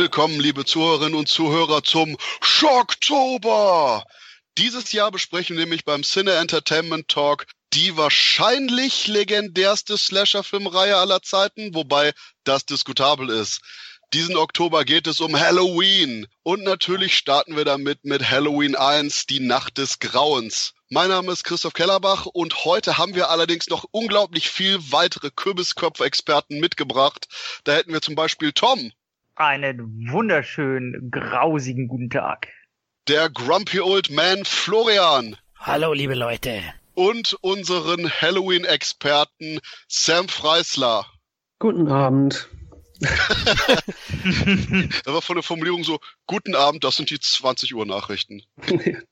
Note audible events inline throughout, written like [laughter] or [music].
Willkommen, liebe Zuhörerinnen und Zuhörer, zum Schocktober. Dieses Jahr besprechen wir nämlich beim Cine Entertainment Talk die wahrscheinlich legendärste Slasher-Filmreihe aller Zeiten, wobei das diskutabel ist. Diesen Oktober geht es um Halloween. Und natürlich starten wir damit mit Halloween 1, die Nacht des Grauens. Mein Name ist Christoph Kellerbach und heute haben wir allerdings noch unglaublich viel weitere Kürbisköpfe-Experten mitgebracht. Da hätten wir zum Beispiel Tom. Einen wunderschönen, grausigen guten Tag. Der Grumpy Old Man Florian. Hallo, liebe Leute. Und unseren Halloween-Experten Sam Freisler. Guten Abend. [laughs] das war von der Formulierung so, guten Abend, das sind die 20 Uhr Nachrichten.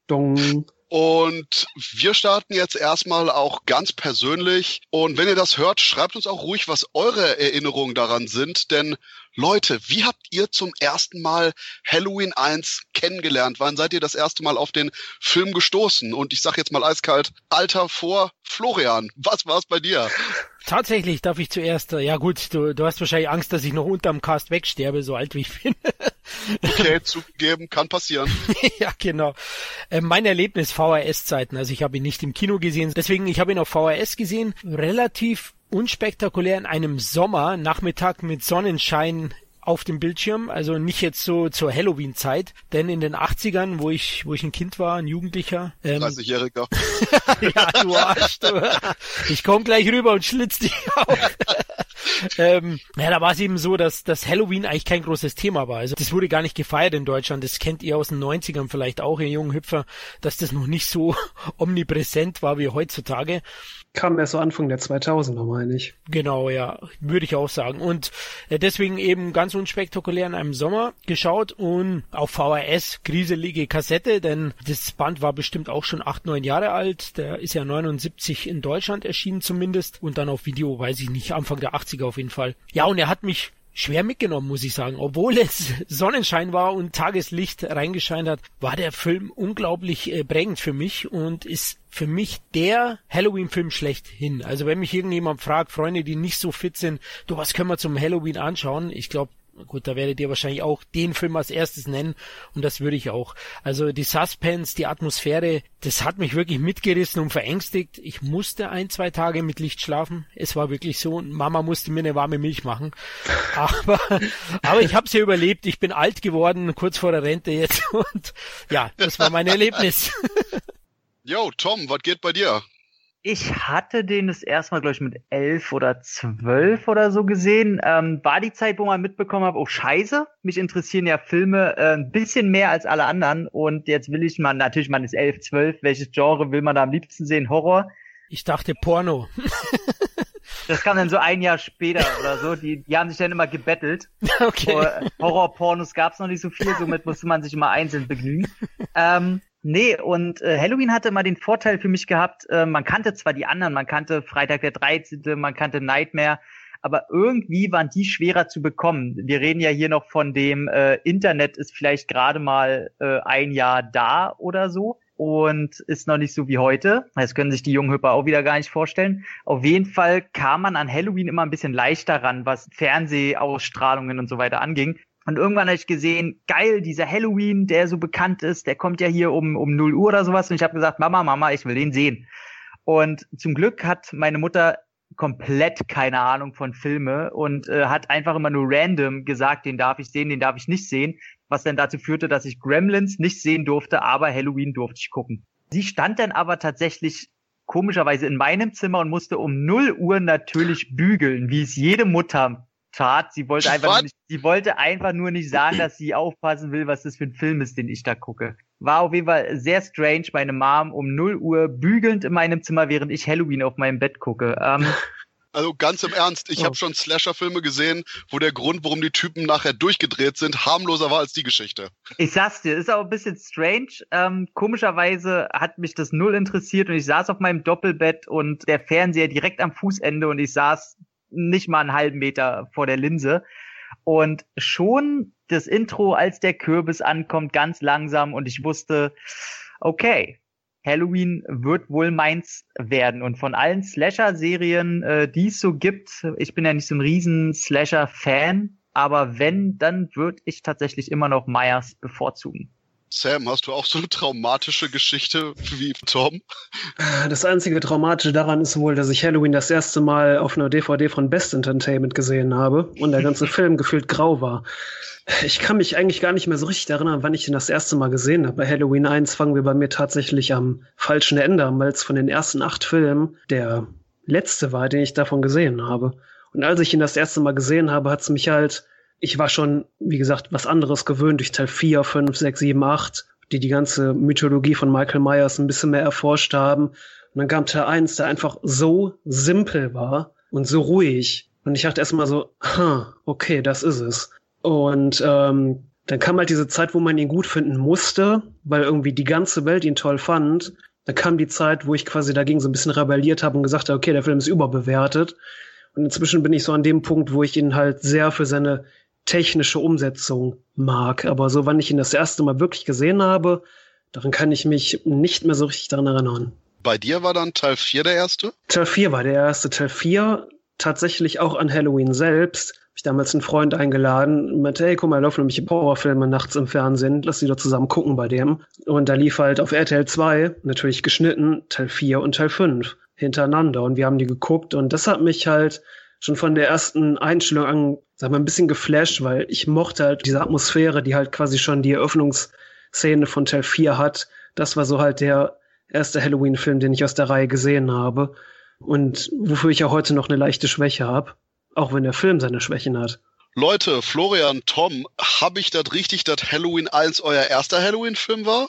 Dong. Und wir starten jetzt erstmal auch ganz persönlich. Und wenn ihr das hört, schreibt uns auch ruhig, was eure Erinnerungen daran sind. Denn Leute, wie habt ihr zum ersten Mal Halloween 1 kennengelernt? Wann seid ihr das erste Mal auf den Film gestoßen? Und ich sag jetzt mal eiskalt, Alter vor Florian. Was war's bei dir? Tatsächlich darf ich zuerst, ja gut, du, du hast wahrscheinlich Angst, dass ich noch unterm Cast wegsterbe, so alt wie ich bin. Okay, [laughs] zugegeben, kann passieren. [laughs] ja, genau. Äh, mein Erlebnis VHS-Zeiten, also ich habe ihn nicht im Kino gesehen, deswegen, ich habe ihn auf VHS gesehen, relativ unspektakulär in einem Sommernachmittag mit Sonnenschein auf dem Bildschirm, also nicht jetzt so zur Halloween-Zeit, denn in den 80ern, wo ich, wo ich ein Kind war, ein Jugendlicher. Ähm, 30-Jähriger. [laughs] ja, du Arsch, du. Ich komm gleich rüber und schlitz dich auf. [laughs] ähm, ja, da war es eben so, dass, dass Halloween eigentlich kein großes Thema war. Also das wurde gar nicht gefeiert in Deutschland. Das kennt ihr aus den 90ern vielleicht auch, ihr jungen Hüpfer, dass das noch nicht so [laughs] omnipräsent war wie heutzutage kam erst so Anfang der 2000er, meine ich. Genau, ja, würde ich auch sagen. Und äh, deswegen eben ganz unspektakulär in einem Sommer geschaut und auf VHS grieselige Kassette, denn das Band war bestimmt auch schon acht, neun Jahre alt. Der ist ja 79 in Deutschland erschienen zumindest und dann auf Video, weiß ich nicht, Anfang der 80er auf jeden Fall. Ja, und er hat mich schwer mitgenommen, muss ich sagen. Obwohl es [laughs] Sonnenschein war und Tageslicht reingescheint hat, war der Film unglaublich äh, prägend für mich und ist für mich der Halloween-Film schlechthin. Also wenn mich irgendjemand fragt, Freunde, die nicht so fit sind, du, was können wir zum Halloween anschauen? Ich glaube, gut, da werdet ihr wahrscheinlich auch den Film als erstes nennen und das würde ich auch. Also die Suspense, die Atmosphäre, das hat mich wirklich mitgerissen und verängstigt. Ich musste ein, zwei Tage mit Licht schlafen. Es war wirklich so. Mama musste mir eine warme Milch machen. [laughs] Aber, aber ich habe es ja überlebt. Ich bin alt geworden, kurz vor der Rente jetzt und ja, das war mein Erlebnis. [laughs] Yo, Tom, was geht bei dir? Ich hatte den das erste Mal, glaube ich, mit elf oder zwölf oder so gesehen. Ähm, war die Zeit, wo man mitbekommen hat, oh scheiße, mich interessieren ja Filme äh, ein bisschen mehr als alle anderen. Und jetzt will ich mal, natürlich, man ist elf, zwölf, welches Genre will man da am liebsten sehen? Horror? Ich dachte Porno. [laughs] Das kam dann so ein Jahr später oder so. Die, die haben sich dann immer gebettelt. [laughs] Okay. Horror-Pornos gab es noch nicht so viel, somit musste man sich immer einzeln begnügen. Ähm, Nee, und äh, Halloween hatte immer den Vorteil für mich gehabt, äh, man kannte zwar die anderen, man kannte Freitag der 13., man kannte Nightmare, aber irgendwie waren die schwerer zu bekommen. Wir reden ja hier noch von dem äh, Internet ist vielleicht gerade mal äh, ein Jahr da oder so und ist noch nicht so wie heute. Das können sich die jungen Hüpper auch wieder gar nicht vorstellen. Auf jeden Fall kam man an Halloween immer ein bisschen leichter ran, was Fernsehausstrahlungen und so weiter anging. Und irgendwann habe ich gesehen, geil, dieser Halloween, der so bekannt ist, der kommt ja hier um, um 0 Uhr oder sowas. Und ich habe gesagt, Mama, Mama, ich will den sehen. Und zum Glück hat meine Mutter komplett keine Ahnung von Filme und äh, hat einfach immer nur random gesagt, den darf ich sehen, den darf ich nicht sehen, was dann dazu führte, dass ich Gremlins nicht sehen durfte, aber Halloween durfte ich gucken. Sie stand dann aber tatsächlich komischerweise in meinem Zimmer und musste um 0 Uhr natürlich bügeln, wie es jede Mutter tat. Sie wollte einfach nicht, sie wollte einfach nur nicht sagen, dass sie aufpassen will, was das für ein Film ist, den ich da gucke. War auf jeden Fall sehr strange, meine Mom um 0 Uhr bügelnd in meinem Zimmer, während ich Halloween auf meinem Bett gucke. Ähm, [laughs] also ganz im Ernst, ich oh. habe schon Slasher-Filme gesehen, wo der Grund, warum die Typen nachher durchgedreht sind, harmloser war als die Geschichte. Ich sag's dir, ist auch ein bisschen strange. Ähm, komischerweise hat mich das null interessiert und ich saß auf meinem Doppelbett und der Fernseher direkt am Fußende und ich saß nicht mal einen halben Meter vor der Linse. Und schon das Intro, als der Kürbis ankommt, ganz langsam und ich wusste, okay, Halloween wird wohl meins werden. Und von allen Slasher-Serien, äh, die es so gibt, ich bin ja nicht so ein riesen Slasher-Fan, aber wenn, dann würde ich tatsächlich immer noch Myers bevorzugen. Sam, hast du auch so eine traumatische Geschichte wie Tom? Das einzige Traumatische daran ist wohl, dass ich Halloween das erste Mal auf einer DVD von Best Entertainment gesehen habe und der ganze [laughs] Film gefühlt grau war. Ich kann mich eigentlich gar nicht mehr so richtig erinnern, wann ich ihn das erste Mal gesehen habe. Bei Halloween 1 fangen wir bei mir tatsächlich am falschen Ende an, weil es von den ersten acht Filmen der letzte war, den ich davon gesehen habe. Und als ich ihn das erste Mal gesehen habe, hat es mich halt ich war schon, wie gesagt, was anderes gewöhnt durch Teil 4, 5, 6, 7, 8, die die ganze Mythologie von Michael Myers ein bisschen mehr erforscht haben. Und dann kam Teil 1, der einfach so simpel war und so ruhig. Und ich dachte erstmal so, ha, okay, das ist es. Und ähm, dann kam halt diese Zeit, wo man ihn gut finden musste, weil irgendwie die ganze Welt ihn toll fand. Dann kam die Zeit, wo ich quasi dagegen so ein bisschen rebelliert habe und gesagt habe, okay, der Film ist überbewertet. Und inzwischen bin ich so an dem Punkt, wo ich ihn halt sehr für seine technische Umsetzung mag. Aber so, wann ich ihn das erste Mal wirklich gesehen habe, daran kann ich mich nicht mehr so richtig daran erinnern. Bei dir war dann Teil 4 der erste? Teil 4 war der erste. Teil 4 tatsächlich auch an Halloween selbst. Hab ich damals einen Freund eingeladen und meinte, hey, guck mal, laufen nämlich Horrorfilme nachts im Fernsehen, lass die doch zusammen gucken bei dem. Und da lief halt auf RTL 2, natürlich geschnitten, Teil 4 und Teil 5 hintereinander. Und wir haben die geguckt und das hat mich halt schon von der ersten Einstellung an, sag mal, ein bisschen geflasht, weil ich mochte halt diese Atmosphäre, die halt quasi schon die Eröffnungsszene von Teil 4 hat. Das war so halt der erste Halloween-Film, den ich aus der Reihe gesehen habe. Und wofür ich ja heute noch eine leichte Schwäche habe. Auch wenn der Film seine Schwächen hat. Leute, Florian, Tom, habe ich das richtig, dass Halloween 1 euer erster Halloween-Film war?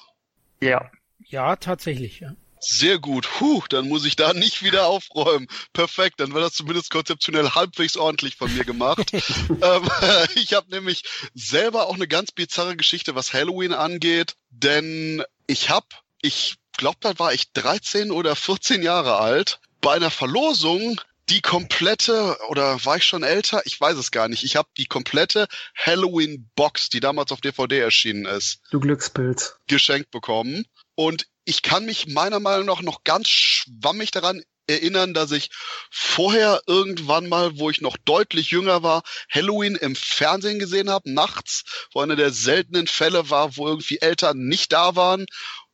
Ja. Ja, tatsächlich, ja. Sehr gut. Huh, dann muss ich da nicht wieder aufräumen. Perfekt, dann war das zumindest konzeptionell halbwegs ordentlich von mir gemacht. [laughs] ähm, [laughs] ich habe nämlich selber auch eine ganz bizarre Geschichte, was Halloween angeht, denn ich habe, ich glaube, da war ich 13 oder 14 Jahre alt, bei einer Verlosung die komplette, oder war ich schon älter? Ich weiß es gar nicht. Ich habe die komplette Halloween-Box, die damals auf DVD erschienen ist. Du Glückspilz. Geschenkt bekommen. Und ich kann mich meiner Meinung nach noch ganz schwammig daran erinnern, dass ich vorher irgendwann mal, wo ich noch deutlich jünger war, Halloween im Fernsehen gesehen habe, nachts, wo einer der seltenen Fälle war, wo irgendwie Eltern nicht da waren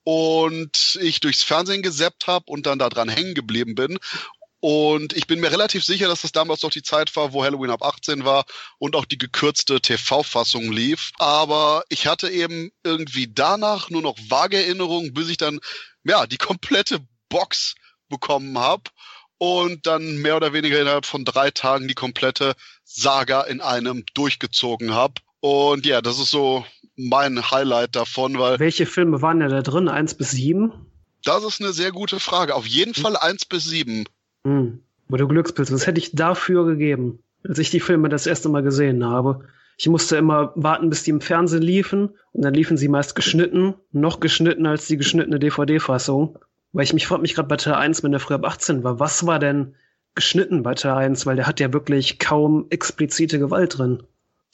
und ich durchs Fernsehen gesappt habe und dann da dran hängen geblieben bin und ich bin mir relativ sicher, dass das damals doch die Zeit war, wo Halloween ab 18 war und auch die gekürzte TV-Fassung lief. Aber ich hatte eben irgendwie danach nur noch vage Erinnerungen, bis ich dann ja die komplette Box bekommen habe und dann mehr oder weniger innerhalb von drei Tagen die komplette Saga in einem durchgezogen habe. Und ja, das ist so mein Highlight davon, weil. Welche Filme waren da drin? Eins bis sieben? Das ist eine sehr gute Frage. Auf jeden Fall eins bis sieben. Hm. Aber du Glückspilz, was hätte ich dafür gegeben, als ich die Filme das erste Mal gesehen habe? Ich musste immer warten, bis die im Fernsehen liefen und dann liefen sie meist geschnitten, noch geschnitten als die geschnittene DVD-Fassung. Weil ich mich frage mich gerade bei Teil 1, wenn der früher ab 18 war, was war denn geschnitten bei Teil 1? Weil der hat ja wirklich kaum explizite Gewalt drin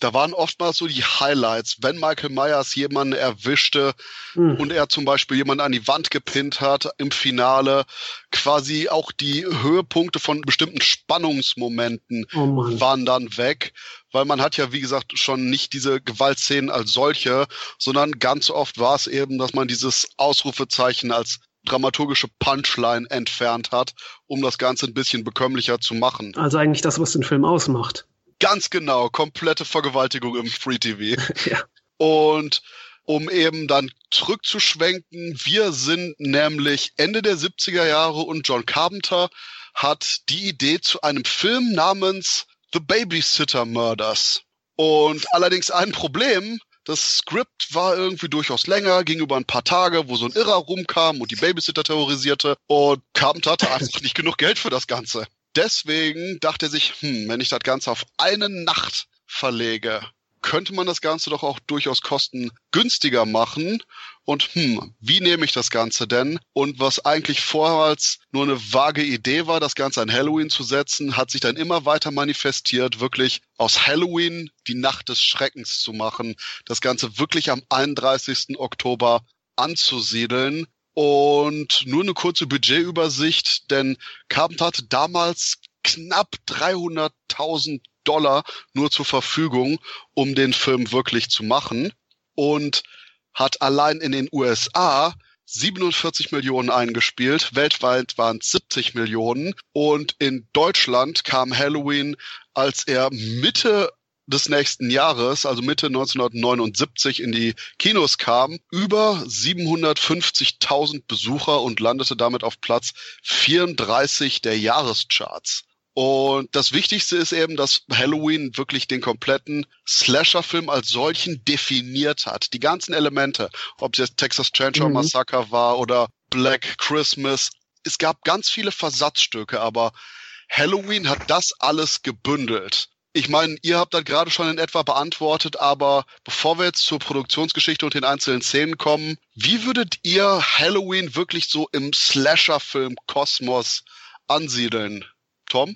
da waren oftmals so die Highlights, wenn Michael Myers jemanden erwischte mhm. und er zum Beispiel jemanden an die Wand gepinnt hat im Finale, quasi auch die Höhepunkte von bestimmten Spannungsmomenten oh waren dann weg, weil man hat ja, wie gesagt, schon nicht diese Gewaltszenen als solche, sondern ganz oft war es eben, dass man dieses Ausrufezeichen als dramaturgische Punchline entfernt hat, um das Ganze ein bisschen bekömmlicher zu machen. Also eigentlich das, was den Film ausmacht. Ganz genau, komplette Vergewaltigung im Free TV. [laughs] ja. Und um eben dann zurückzuschwenken, wir sind nämlich Ende der 70er Jahre und John Carpenter hat die Idee zu einem Film namens The Babysitter Murders. Und allerdings ein Problem, das Skript war irgendwie durchaus länger, ging über ein paar Tage, wo so ein Irrer rumkam und die Babysitter terrorisierte und Carpenter hatte einfach nicht genug Geld für das Ganze deswegen dachte er sich, hm, wenn ich das Ganze auf eine Nacht verlege, könnte man das Ganze doch auch durchaus kostengünstiger machen. Und hm, wie nehme ich das Ganze denn? Und was eigentlich vormals nur eine vage Idee war, das Ganze an Halloween zu setzen, hat sich dann immer weiter manifestiert, wirklich aus Halloween die Nacht des Schreckens zu machen, das Ganze wirklich am 31. Oktober anzusiedeln und nur eine kurze Budgetübersicht, denn Carpenter hatte damals knapp 300.000 Dollar nur zur Verfügung, um den Film wirklich zu machen. Und hat allein in den USA 47 Millionen eingespielt, weltweit waren es 70 Millionen. Und in Deutschland kam Halloween, als er Mitte des nächsten Jahres, also Mitte 1979 in die Kinos kam, über 750.000 Besucher und landete damit auf Platz 34 der Jahrescharts. Und das Wichtigste ist eben, dass Halloween wirklich den kompletten Slasher-Film als solchen definiert hat. Die ganzen Elemente, ob es jetzt Texas Chainsaw mhm. Massacre war oder Black Christmas. Es gab ganz viele Versatzstücke, aber Halloween hat das alles gebündelt. Ich meine, ihr habt das gerade schon in etwa beantwortet, aber bevor wir jetzt zur Produktionsgeschichte und den einzelnen Szenen kommen, wie würdet ihr Halloween wirklich so im Slasher-Film-Kosmos ansiedeln? Tom?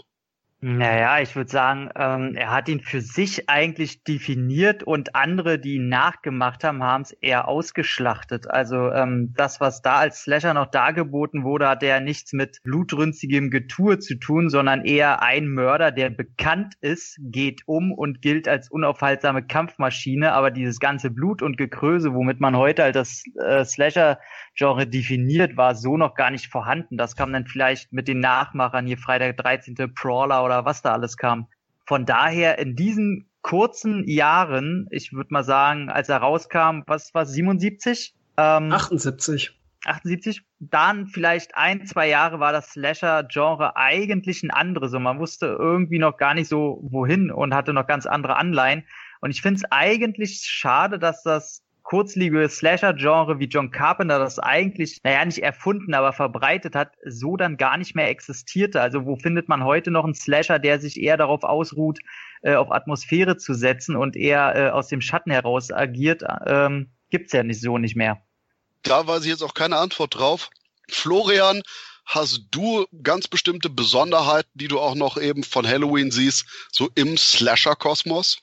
Naja, ich würde sagen, ähm, er hat ihn für sich eigentlich definiert und andere, die ihn nachgemacht haben, haben es eher ausgeschlachtet. Also ähm, das, was da als Slasher noch dargeboten wurde, hat ja nichts mit blutrünstigem Getue zu tun, sondern eher ein Mörder, der bekannt ist, geht um und gilt als unaufhaltsame Kampfmaschine. Aber dieses ganze Blut und Gekröse, womit man heute halt das äh, Slasher-Genre definiert, war so noch gar nicht vorhanden. Das kam dann vielleicht mit den Nachmachern hier Freitag 13. Brawler oder oder was da alles kam. Von daher in diesen kurzen Jahren, ich würde mal sagen, als er rauskam, was war 77? Ähm, 78. 78, dann vielleicht ein, zwei Jahre war das Slasher-Genre eigentlich ein anderes. So, man wusste irgendwie noch gar nicht so wohin und hatte noch ganz andere Anleihen. Und ich finde es eigentlich schade, dass das kurzlebige Slasher-Genre wie John Carpenter das eigentlich, naja, nicht erfunden, aber verbreitet hat, so dann gar nicht mehr existierte. Also wo findet man heute noch einen Slasher, der sich eher darauf ausruht, äh, auf Atmosphäre zu setzen und eher äh, aus dem Schatten heraus agiert? Ähm, gibt's ja nicht so nicht mehr. Da weiß ich jetzt auch keine Antwort drauf. Florian, hast du ganz bestimmte Besonderheiten, die du auch noch eben von Halloween siehst, so im Slasher-Kosmos?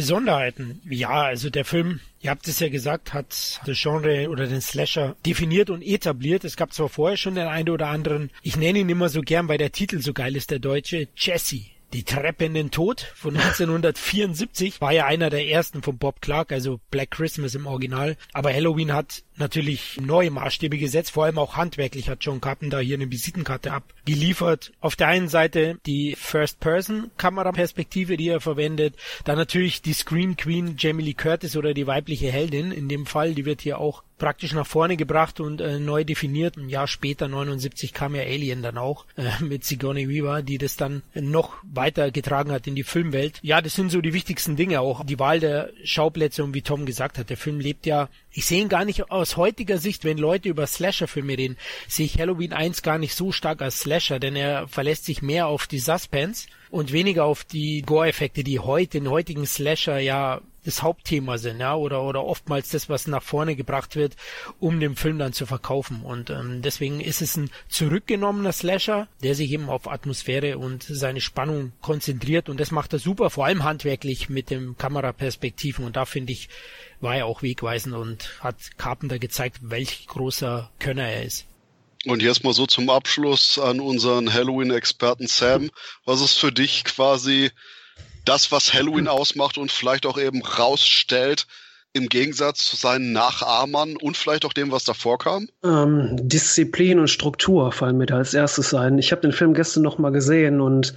Besonderheiten. Ja, also der Film, ihr habt es ja gesagt, hat das Genre oder den Slasher definiert und etabliert. Es gab zwar vorher schon den einen oder anderen, ich nenne ihn immer so gern, weil der Titel so geil ist, der deutsche, Jesse. Die Treppe in den Tod von 1974 war ja einer der ersten von Bob Clark, also Black Christmas im Original. Aber Halloween hat natürlich neue Maßstäbe gesetzt, vor allem auch handwerklich hat John Carpenter hier eine Visitenkarte abgeliefert. Auf der einen Seite die First-Person-Kameraperspektive, die er verwendet, dann natürlich die Scream Queen Jamie Lee Curtis oder die weibliche Heldin in dem Fall, die wird hier auch praktisch nach vorne gebracht und äh, neu definiert. Ein Jahr später, 79, kam ja Alien dann auch äh, mit Sigourney Weaver, die das dann noch weiter getragen hat in die Filmwelt. Ja, das sind so die wichtigsten Dinge, auch die Wahl der Schauplätze und wie Tom gesagt hat, der Film lebt ja, ich sehe ihn gar nicht aus heutiger Sicht, wenn Leute über Slasher-Filme reden, sehe ich Halloween 1 gar nicht so stark als Slasher, denn er verlässt sich mehr auf die Suspense und weniger auf die Gore-Effekte, die heute in heutigen Slasher ja das Hauptthema sind, ja, oder oder oftmals das, was nach vorne gebracht wird, um den Film dann zu verkaufen. Und ähm, deswegen ist es ein zurückgenommener Slasher, der sich eben auf Atmosphäre und seine Spannung konzentriert und das macht er super, vor allem handwerklich mit dem Kameraperspektiven. Und da finde ich, war er auch wegweisend und hat Carpenter gezeigt, welch großer Könner er ist. Und jetzt mal so zum Abschluss an unseren Halloween-Experten Sam. Was ist für dich quasi das, was Halloween [clears throat] ausmacht und vielleicht auch eben rausstellt, im Gegensatz zu seinen Nachahmern und vielleicht auch dem, was davor kam? Ähm, Disziplin und Struktur fallen mir da als erstes ein. Ich habe den Film gestern noch mal gesehen und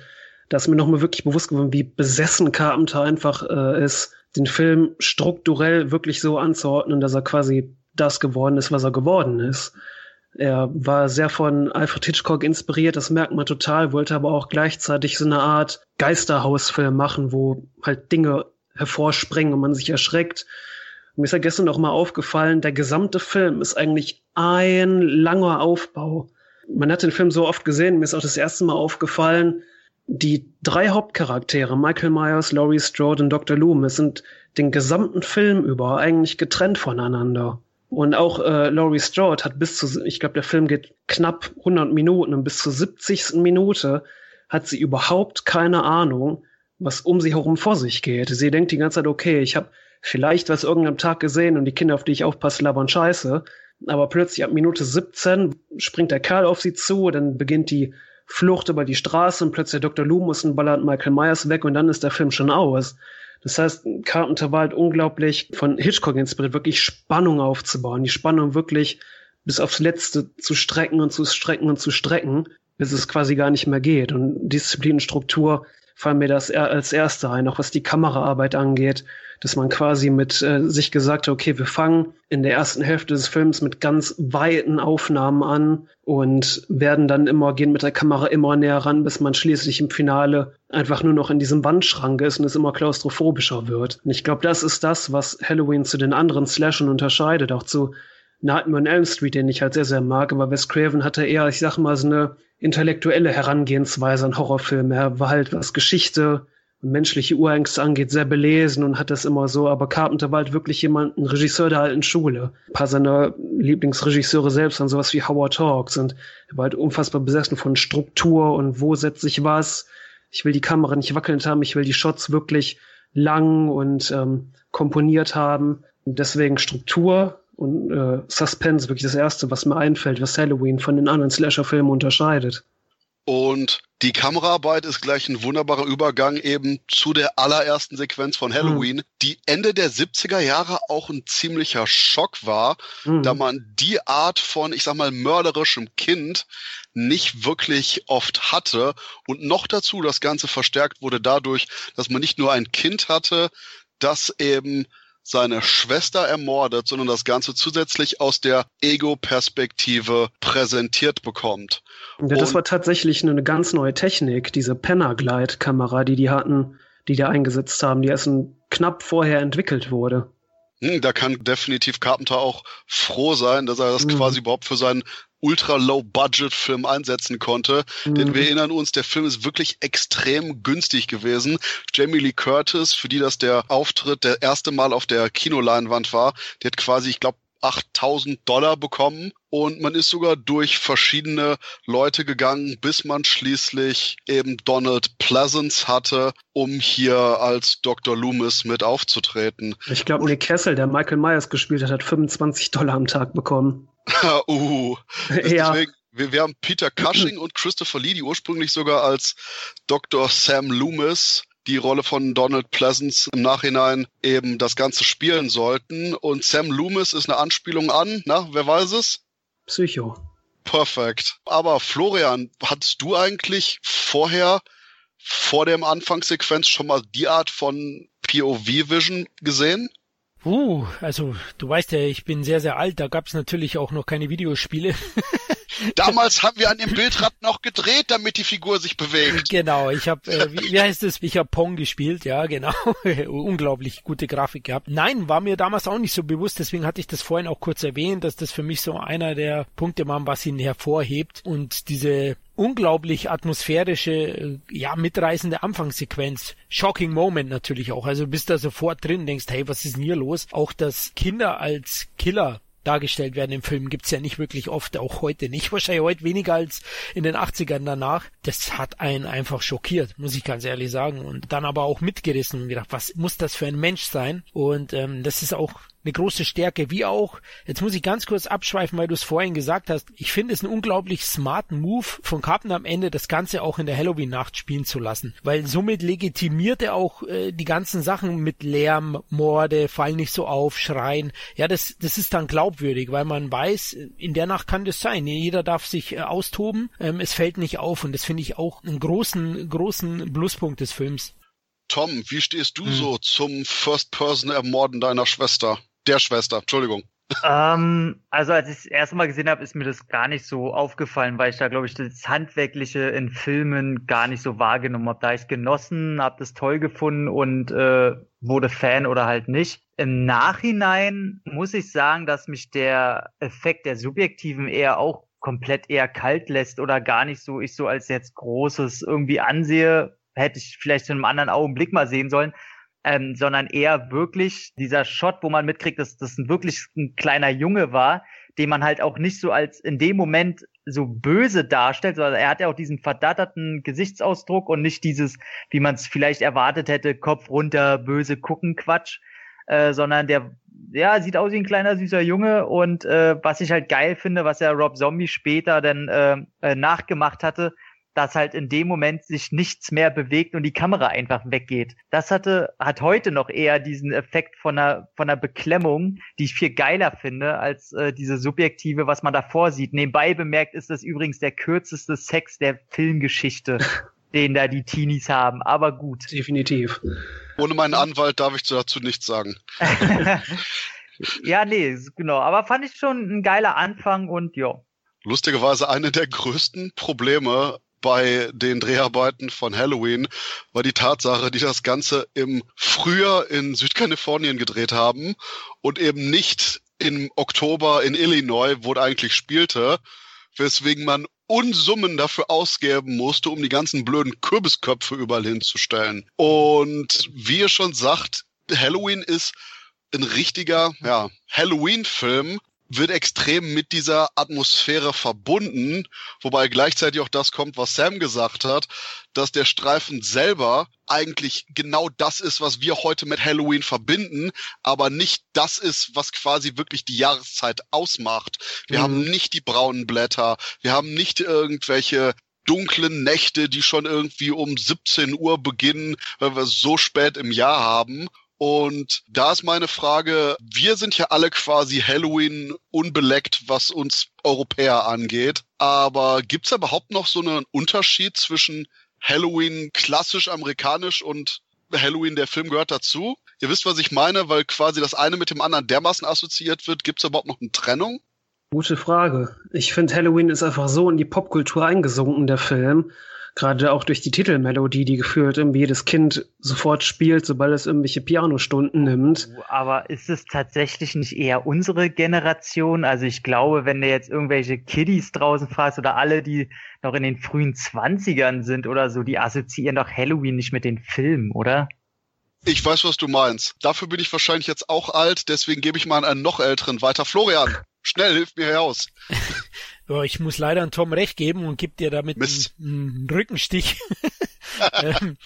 da ist mir noch mal wirklich bewusst geworden, wie besessen Carpenter einfach äh, ist, den Film strukturell wirklich so anzuordnen, dass er quasi das geworden ist, was er geworden ist. Er war sehr von Alfred Hitchcock inspiriert, das merkt man total, wollte aber auch gleichzeitig so eine Art Geisterhausfilm machen, wo halt Dinge hervorspringen und man sich erschreckt. mir ist ja gestern noch mal aufgefallen, der gesamte Film ist eigentlich ein langer Aufbau. Man hat den Film so oft gesehen, mir ist auch das erste Mal aufgefallen, die drei Hauptcharaktere, Michael Myers, Laurie Strode und Dr. Loomis, sind den gesamten Film über eigentlich getrennt voneinander. Und auch äh, Laurie Strode hat bis zu, ich glaube, der Film geht knapp 100 Minuten und bis zur 70. Minute hat sie überhaupt keine Ahnung, was um sie herum vor sich geht. Sie denkt die ganze Zeit, okay, ich habe vielleicht was irgendeinem Tag gesehen und die Kinder, auf die ich aufpasse, labern scheiße. Aber plötzlich ab Minute 17 springt der Kerl auf sie zu, dann beginnt die Flucht über die Straße und plötzlich Dr. Loomis und ballert Michael Myers weg und dann ist der Film schon aus. Das heißt, Carpenter war halt unglaublich von Hitchcock inspiriert, wirklich Spannung aufzubauen, die Spannung wirklich bis aufs Letzte zu strecken und zu strecken und zu strecken, bis es quasi gar nicht mehr geht. Und Disziplin fallen mir das als erste ein, auch was die Kameraarbeit angeht, dass man quasi mit äh, sich gesagt hat, okay, wir fangen in der ersten Hälfte des Films mit ganz weiten Aufnahmen an und werden dann immer, gehen mit der Kamera immer näher ran, bis man schließlich im Finale einfach nur noch in diesem Wandschrank ist und es immer klaustrophobischer wird. Und ich glaube, das ist das, was Halloween zu den anderen Slashern unterscheidet, auch zu Nightmare on Elm Street, den ich halt sehr, sehr mag, aber Wes Craven hatte eher, ich sag mal, so eine intellektuelle Herangehensweise an Horrorfilme. Er war halt, was Geschichte und menschliche Urängste angeht, sehr belesen und hat das immer so. Aber Carpenter war halt wirklich jemand, ein Regisseur der alten Schule. Ein paar seiner Lieblingsregisseure selbst waren sowas wie Howard Hawks und er war halt unfassbar besessen von Struktur und wo setze ich was. Ich will die Kamera nicht wackelnd haben, ich will die Shots wirklich lang und ähm, komponiert haben. Und deswegen Struktur, und äh, Suspense wirklich das erste, was mir einfällt, was Halloween von den anderen Slasher-Filmen unterscheidet. Und die Kameraarbeit ist gleich ein wunderbarer Übergang eben zu der allerersten Sequenz von Halloween, mhm. die Ende der 70er Jahre auch ein ziemlicher Schock war, mhm. da man die Art von, ich sag mal, mörderischem Kind nicht wirklich oft hatte und noch dazu das Ganze verstärkt wurde dadurch, dass man nicht nur ein Kind hatte, das eben seine Schwester ermordet, sondern das Ganze zusätzlich aus der Ego-Perspektive präsentiert bekommt. Ja, das war tatsächlich eine ganz neue Technik, diese Penner-Glide-Kamera, die die hatten, die da eingesetzt haben, die erst knapp vorher entwickelt wurde. Hm, da kann definitiv Carpenter auch froh sein, dass er das mhm. quasi überhaupt für seinen ultra-low-budget-Film einsetzen konnte. Mhm. Denn wir erinnern uns, der Film ist wirklich extrem günstig gewesen. Jamie Lee Curtis, für die das der Auftritt der erste Mal auf der Kinoleinwand war, die hat quasi, ich glaube, 8000 Dollar bekommen und man ist sogar durch verschiedene Leute gegangen, bis man schließlich eben Donald Pleasance hatte, um hier als Dr. Loomis mit aufzutreten. Ich glaube, Nick Kessel, der Michael Myers gespielt hat, hat 25 Dollar am Tag bekommen. [laughs] uh, ja. deswegen, wir, wir haben Peter Cushing und Christopher Lee, die ursprünglich sogar als Dr. Sam Loomis die Rolle von Donald Pleasance im Nachhinein eben das Ganze spielen sollten. Und Sam Loomis ist eine Anspielung an, na, wer weiß es? Psycho. Perfekt. Aber Florian, hattest du eigentlich vorher, vor dem Anfangssequenz, schon mal die Art von POV-Vision gesehen? Uh, also du weißt ja, ich bin sehr, sehr alt, da gab es natürlich auch noch keine Videospiele. [laughs] Damals haben wir an dem Bildrad noch gedreht, damit die Figur sich bewegt. Genau, ich habe, äh, wie, wie heißt es? Ich habe Pong gespielt, ja, genau. [laughs] Unglaublich gute Grafik gehabt. Nein, war mir damals auch nicht so bewusst, deswegen hatte ich das vorhin auch kurz erwähnt, dass das für mich so einer der Punkte war, was ihn hervorhebt und diese unglaublich atmosphärische, äh, ja, mitreißende Anfangssequenz. Shocking Moment natürlich auch. Also bist da sofort drin, denkst, hey, was ist denn hier los? Auch, dass Kinder als Killer dargestellt werden im Film, gibt's ja nicht wirklich oft, auch heute nicht, wahrscheinlich heute weniger als in den 80ern danach. Das hat einen einfach schockiert, muss ich ganz ehrlich sagen. Und dann aber auch mitgerissen und gedacht, was muss das für ein Mensch sein? Und ähm, das ist auch eine große Stärke, wie auch, jetzt muss ich ganz kurz abschweifen, weil du es vorhin gesagt hast, ich finde es einen unglaublich smarten Move von Carpenter am Ende, das Ganze auch in der Halloween-Nacht spielen zu lassen, weil somit legitimiert er auch äh, die ganzen Sachen mit Lärm, Morde, fallen nicht so auf, Schreien, ja, das, das ist dann glaubwürdig, weil man weiß, in der Nacht kann das sein, jeder darf sich äh, austoben, ähm, es fällt nicht auf und das finde ich auch einen großen, großen Pluspunkt des Films. Tom, wie stehst du hm. so zum First-Person-Ermorden deiner Schwester? Der Schwester, Entschuldigung. Ähm, also als ich das erste Mal gesehen habe, ist mir das gar nicht so aufgefallen, weil ich da, glaube ich, das Handwerkliche in Filmen gar nicht so wahrgenommen habe. Da ich genossen, habe das toll gefunden und äh, wurde Fan oder halt nicht. Im Nachhinein muss ich sagen, dass mich der Effekt der Subjektiven eher auch komplett eher kalt lässt oder gar nicht so ich so als jetzt Großes irgendwie ansehe. Hätte ich vielleicht in einem anderen Augenblick mal sehen sollen ähm, sondern eher wirklich dieser Shot, wo man mitkriegt, dass das ein wirklich ein kleiner Junge war, den man halt auch nicht so als in dem Moment so böse darstellt, sondern er hat ja auch diesen verdatterten Gesichtsausdruck und nicht dieses, wie man es vielleicht erwartet hätte, Kopf runter, böse gucken, Quatsch, äh, sondern der ja, sieht aus wie ein kleiner süßer Junge und äh, was ich halt geil finde, was ja Rob Zombie später dann äh, äh, nachgemacht hatte, dass halt in dem Moment sich nichts mehr bewegt und die Kamera einfach weggeht. Das hatte, hat heute noch eher diesen Effekt von einer, von einer Beklemmung, die ich viel geiler finde, als äh, diese subjektive, was man davor sieht. Nebenbei bemerkt ist das übrigens der kürzeste Sex der Filmgeschichte. [laughs] den da die Teenies haben, aber gut. Definitiv. Ohne meinen Anwalt darf ich dazu nichts sagen. [laughs] ja, nee, genau. Aber fand ich schon ein geiler Anfang und ja. Lustigerweise eine der größten Probleme bei den Dreharbeiten von Halloween war die Tatsache, die das Ganze im Frühjahr in Südkalifornien gedreht haben und eben nicht im Oktober in Illinois, wo er eigentlich spielte, weswegen man Unsummen dafür ausgeben musste, um die ganzen blöden Kürbisköpfe überall hinzustellen. Und wie ihr schon sagt, Halloween ist ein richtiger ja, Halloween-Film, wird extrem mit dieser Atmosphäre verbunden, wobei gleichzeitig auch das kommt, was Sam gesagt hat, dass der Streifen selber eigentlich genau das ist, was wir heute mit Halloween verbinden, aber nicht das ist, was quasi wirklich die Jahreszeit ausmacht. Wir mhm. haben nicht die braunen Blätter, wir haben nicht irgendwelche dunklen Nächte, die schon irgendwie um 17 Uhr beginnen, weil wir so spät im Jahr haben. Und da ist meine Frage, wir sind ja alle quasi Halloween unbeleckt, was uns Europäer angeht. Aber gibt es überhaupt noch so einen Unterschied zwischen Halloween klassisch amerikanisch und Halloween, der Film gehört dazu? Ihr wisst, was ich meine, weil quasi das eine mit dem anderen dermaßen assoziiert wird. Gibt es überhaupt noch eine Trennung? Gute Frage. Ich finde, Halloween ist einfach so in die Popkultur eingesunken, der Film. Gerade auch durch die Titelmelodie, die gefühlt irgendwie jedes Kind sofort spielt, sobald es irgendwelche Pianostunden nimmt. Oh, aber ist es tatsächlich nicht eher unsere Generation? Also ich glaube, wenn du jetzt irgendwelche Kiddies draußen fragst oder alle, die noch in den frühen Zwanzigern sind oder so, die assoziieren doch Halloween nicht mit den Filmen, oder? Ich weiß, was du meinst. Dafür bin ich wahrscheinlich jetzt auch alt, deswegen gebe ich mal an einen noch älteren weiter. Florian, schnell, hilf mir heraus. [laughs] Ja, ich muss leider an Tom recht geben und gebe dir damit einen, einen, Rückenstich. [laughs] ähm,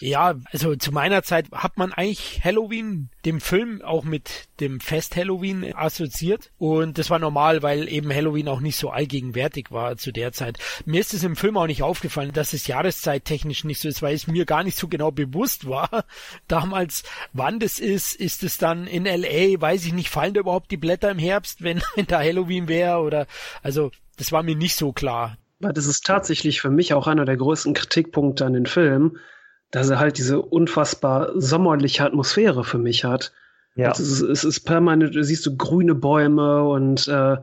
ja, also zu meiner Zeit hat man eigentlich Halloween, dem Film auch mit dem Fest Halloween assoziiert und das war normal, weil eben Halloween auch nicht so allgegenwärtig war zu der Zeit. Mir ist es im Film auch nicht aufgefallen, dass es jahreszeittechnisch nicht so ist, weil es mir gar nicht so genau bewusst war [laughs] damals, wann das ist. Ist es dann in LA, weiß ich nicht, fallen da überhaupt die Blätter im Herbst, wenn [laughs] da Halloween wäre oder also das war mir nicht so klar. Das ist tatsächlich für mich auch einer der größten Kritikpunkte an den Film, dass er halt diese unfassbar sommerliche Atmosphäre für mich hat. Ja. Es ist, es ist permanent, du siehst du grüne Bäume und äh,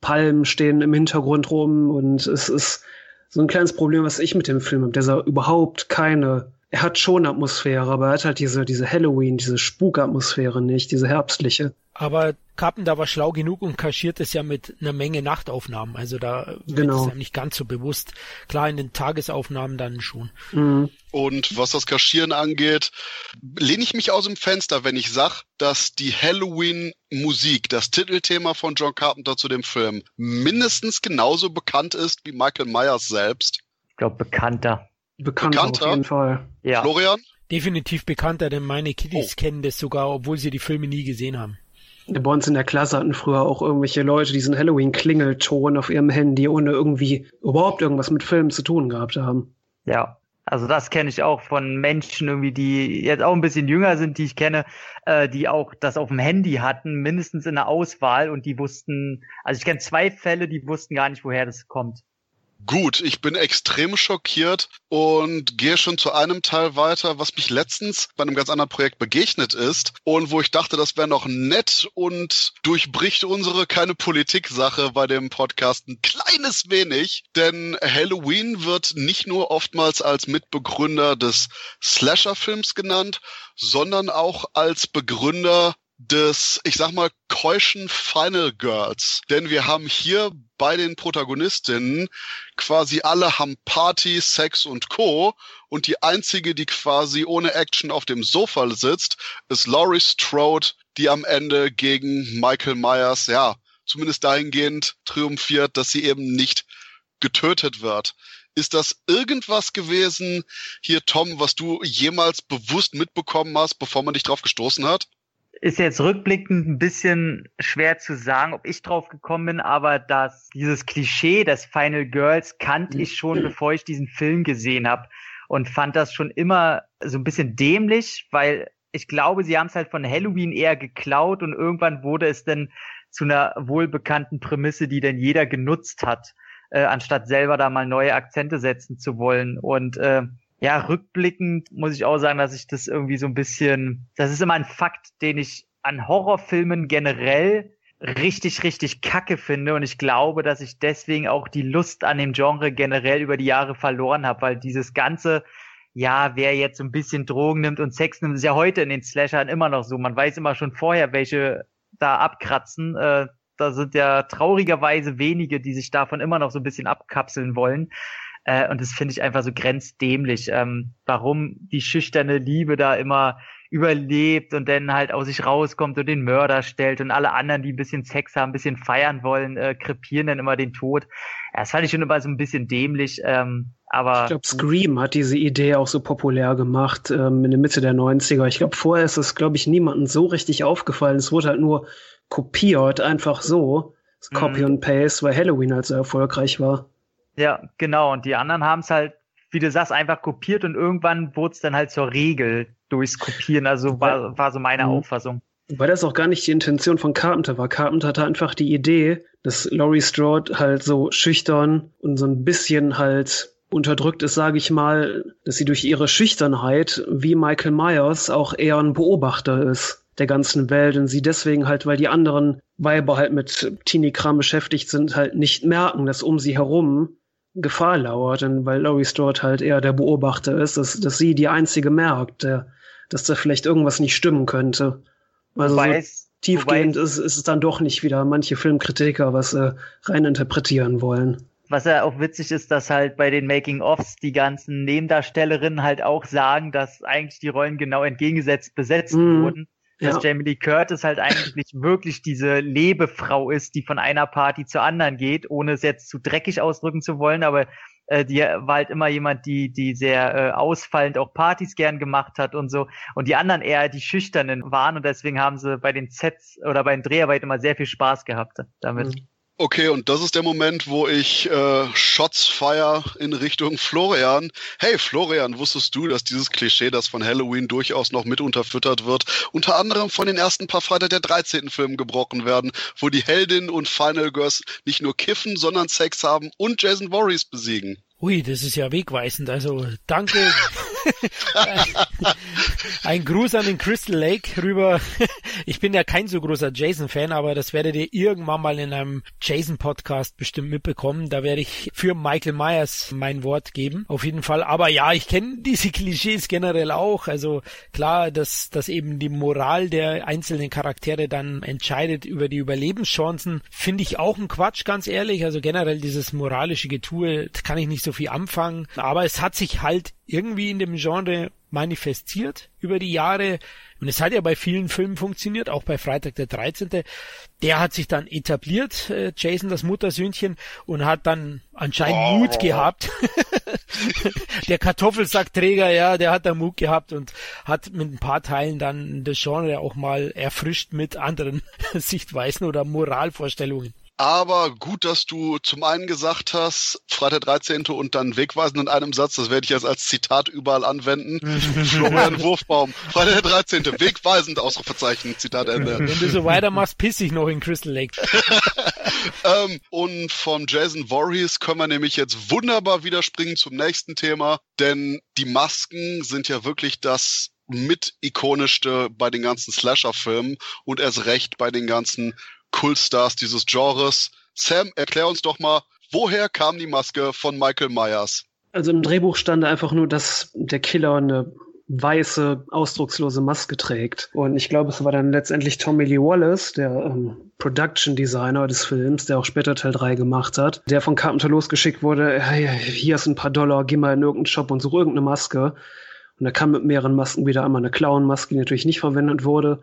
Palmen stehen im Hintergrund rum und es ist so ein kleines Problem, was ich mit dem Film habe, dass er überhaupt keine, er hat schon Atmosphäre, aber er hat halt diese, diese Halloween, diese Spukatmosphäre nicht, diese herbstliche. Aber Carpenter war schlau genug und kaschiert es ja mit einer Menge Nachtaufnahmen. Also da genau. ist ja nicht ganz so bewusst. Klar, in den Tagesaufnahmen dann schon. Mhm. Und was das Kaschieren angeht, lehne ich mich aus dem Fenster, wenn ich sage, dass die Halloween-Musik, das Titelthema von John Carpenter zu dem Film, mindestens genauso bekannt ist wie Michael Myers selbst. Ich glaube, bekannter. Bekannter, bekannter auf jeden Fall. Ja. Florian? Definitiv bekannter, denn meine Kiddies oh. kennen das sogar, obwohl sie die Filme nie gesehen haben. Bei uns in der Klasse hatten früher auch irgendwelche Leute diesen Halloween-Klingelton auf ihrem Handy, ohne irgendwie überhaupt irgendwas mit Filmen zu tun gehabt haben. Ja, also das kenne ich auch von Menschen irgendwie, die jetzt auch ein bisschen jünger sind, die ich kenne, äh, die auch das auf dem Handy hatten, mindestens in der Auswahl und die wussten, also ich kenne zwei Fälle, die wussten gar nicht, woher das kommt. Gut, ich bin extrem schockiert und gehe schon zu einem Teil weiter, was mich letztens bei einem ganz anderen Projekt begegnet ist und wo ich dachte, das wäre noch nett und durchbricht unsere keine Politik-Sache bei dem Podcast ein kleines wenig, denn Halloween wird nicht nur oftmals als Mitbegründer des Slasher-Films genannt, sondern auch als Begründer des, ich sag mal, keuschen Final Girls. Denn wir haben hier bei den Protagonistinnen quasi alle haben Party, Sex und Co. Und die einzige, die quasi ohne Action auf dem Sofa sitzt, ist Laurie Strode, die am Ende gegen Michael Myers, ja, zumindest dahingehend triumphiert, dass sie eben nicht getötet wird. Ist das irgendwas gewesen, hier Tom, was du jemals bewusst mitbekommen hast, bevor man dich drauf gestoßen hat? Ist jetzt rückblickend ein bisschen schwer zu sagen, ob ich drauf gekommen bin, aber das, dieses Klischee des Final Girls kannte ich schon, [clears throat] bevor ich diesen Film gesehen habe und fand das schon immer so ein bisschen dämlich, weil ich glaube, sie haben es halt von Halloween eher geklaut und irgendwann wurde es dann zu einer wohlbekannten Prämisse, die denn jeder genutzt hat, äh, anstatt selber da mal neue Akzente setzen zu wollen. Und äh, ja, rückblickend muss ich auch sagen, dass ich das irgendwie so ein bisschen, das ist immer ein Fakt, den ich an Horrorfilmen generell richtig, richtig kacke finde. Und ich glaube, dass ich deswegen auch die Lust an dem Genre generell über die Jahre verloren habe, weil dieses ganze, ja, wer jetzt so ein bisschen Drogen nimmt und Sex nimmt, ist ja heute in den Slashern immer noch so. Man weiß immer schon vorher, welche da abkratzen. Äh, da sind ja traurigerweise wenige, die sich davon immer noch so ein bisschen abkapseln wollen. Äh, und das finde ich einfach so grenzdämlich, ähm, warum die schüchterne Liebe da immer überlebt und dann halt aus sich rauskommt und den Mörder stellt und alle anderen, die ein bisschen Sex haben, ein bisschen feiern wollen, äh, krepieren dann immer den Tod. Ja, das fand ich schon immer so ein bisschen dämlich. Ähm, aber ich glaube, Scream hat diese Idee auch so populär gemacht ähm, in der Mitte der 90er. Ich glaube, vorher ist es, glaube ich, niemandem so richtig aufgefallen. Es wurde halt nur kopiert, einfach so. Copy mhm. und Paste, weil Halloween halt so erfolgreich war. Ja, genau. Und die anderen haben es halt, wie du sagst, einfach kopiert und irgendwann wurde es dann halt zur Regel durchs Kopieren. Also war, war so meine mhm. Auffassung. Weil das auch gar nicht die Intention von Carpenter war. Carpenter hatte einfach die Idee, dass Laurie Strode halt so schüchtern und so ein bisschen halt unterdrückt ist, sage ich mal, dass sie durch ihre Schüchternheit wie Michael Myers auch eher ein Beobachter ist der ganzen Welt und sie deswegen halt, weil die anderen Weiber halt mit Teenie-Kram beschäftigt sind, halt nicht merken, dass um sie herum Gefahr lauert. Und weil Laurie Strode halt eher der Beobachter ist, dass, dass sie die einzige merkt, der, dass da vielleicht irgendwas nicht stimmen könnte. Also so tiefgehend ist, ist es dann doch nicht wieder manche Filmkritiker was äh, rein interpretieren wollen was ja auch witzig ist, dass halt bei den Making-ofs die ganzen Nebendarstellerinnen halt auch sagen, dass eigentlich die Rollen genau entgegengesetzt besetzt mm, wurden. Dass ja. Jamie Lee Curtis halt eigentlich [clears throat] wirklich diese Lebefrau ist, die von einer Party zur anderen geht, ohne es jetzt zu dreckig ausdrücken zu wollen, aber äh, die war halt immer jemand, die, die sehr äh, ausfallend auch Partys gern gemacht hat und so. Und die anderen eher die Schüchternen waren und deswegen haben sie bei den Sets oder bei den Dreharbeiten immer sehr viel Spaß gehabt damit. Mhm. Okay, und das ist der Moment, wo ich äh, Shots fire in Richtung Florian. Hey Florian, wusstest du, dass dieses Klischee, das von Halloween durchaus noch mit unterfüttert wird, unter anderem von den ersten paar Freitag der 13. Filmen gebrochen werden, wo die Heldin und Final Girls nicht nur kiffen, sondern Sex haben und Jason Voorhees besiegen? Ui, das ist ja wegweisend. Also danke. [laughs] [laughs] Ein Gruß an den Crystal Lake rüber. [laughs] Ich bin ja kein so großer Jason-Fan, aber das werdet ihr irgendwann mal in einem Jason-Podcast bestimmt mitbekommen. Da werde ich für Michael Myers mein Wort geben. Auf jeden Fall. Aber ja, ich kenne diese Klischees generell auch. Also klar, dass, dass eben die Moral der einzelnen Charaktere dann entscheidet über die Überlebenschancen, finde ich auch ein Quatsch, ganz ehrlich. Also generell dieses moralische Getue kann ich nicht so viel anfangen. Aber es hat sich halt irgendwie in dem Genre manifestiert über die Jahre. Und es hat ja bei vielen Filmen funktioniert, auch bei Freitag der 13. Der hat sich dann etabliert, äh, Jason, das Muttersöhnchen, und hat dann anscheinend oh. Mut gehabt. [laughs] der Kartoffelsackträger, ja, der hat da Mut gehabt und hat mit ein paar Teilen dann das Genre auch mal erfrischt mit anderen [laughs] Sichtweisen oder Moralvorstellungen. Aber gut, dass du zum einen gesagt hast, Freitag 13. und dann wegweisend in einem Satz, das werde ich jetzt als Zitat überall anwenden. [laughs] Florian Wurfbaum, Freitag der 13. wegweisend, Ausrufezeichen, Zitat Ende. Wenn du so weitermachst, piss ich noch in Crystal Lake. [laughs] ähm, und von Jason Voorhees können wir nämlich jetzt wunderbar widerspringen zum nächsten Thema, denn die Masken sind ja wirklich das mit ikonischste bei den ganzen Slasher-Filmen und erst recht bei den ganzen Kultstars dieses Genres. Sam, erklär uns doch mal, woher kam die Maske von Michael Myers? Also im Drehbuch stand einfach nur, dass der Killer eine weiße, ausdruckslose Maske trägt. Und ich glaube, es war dann letztendlich Tommy Lee Wallace, der ähm, Production Designer des Films, der auch später Teil 3 gemacht hat, der von Carpenter losgeschickt wurde, hey, hier ist ein paar Dollar, geh mal in irgendeinen Shop und such irgendeine Maske. Und er kam mit mehreren Masken wieder einmal eine Clown-Maske, die natürlich nicht verwendet wurde,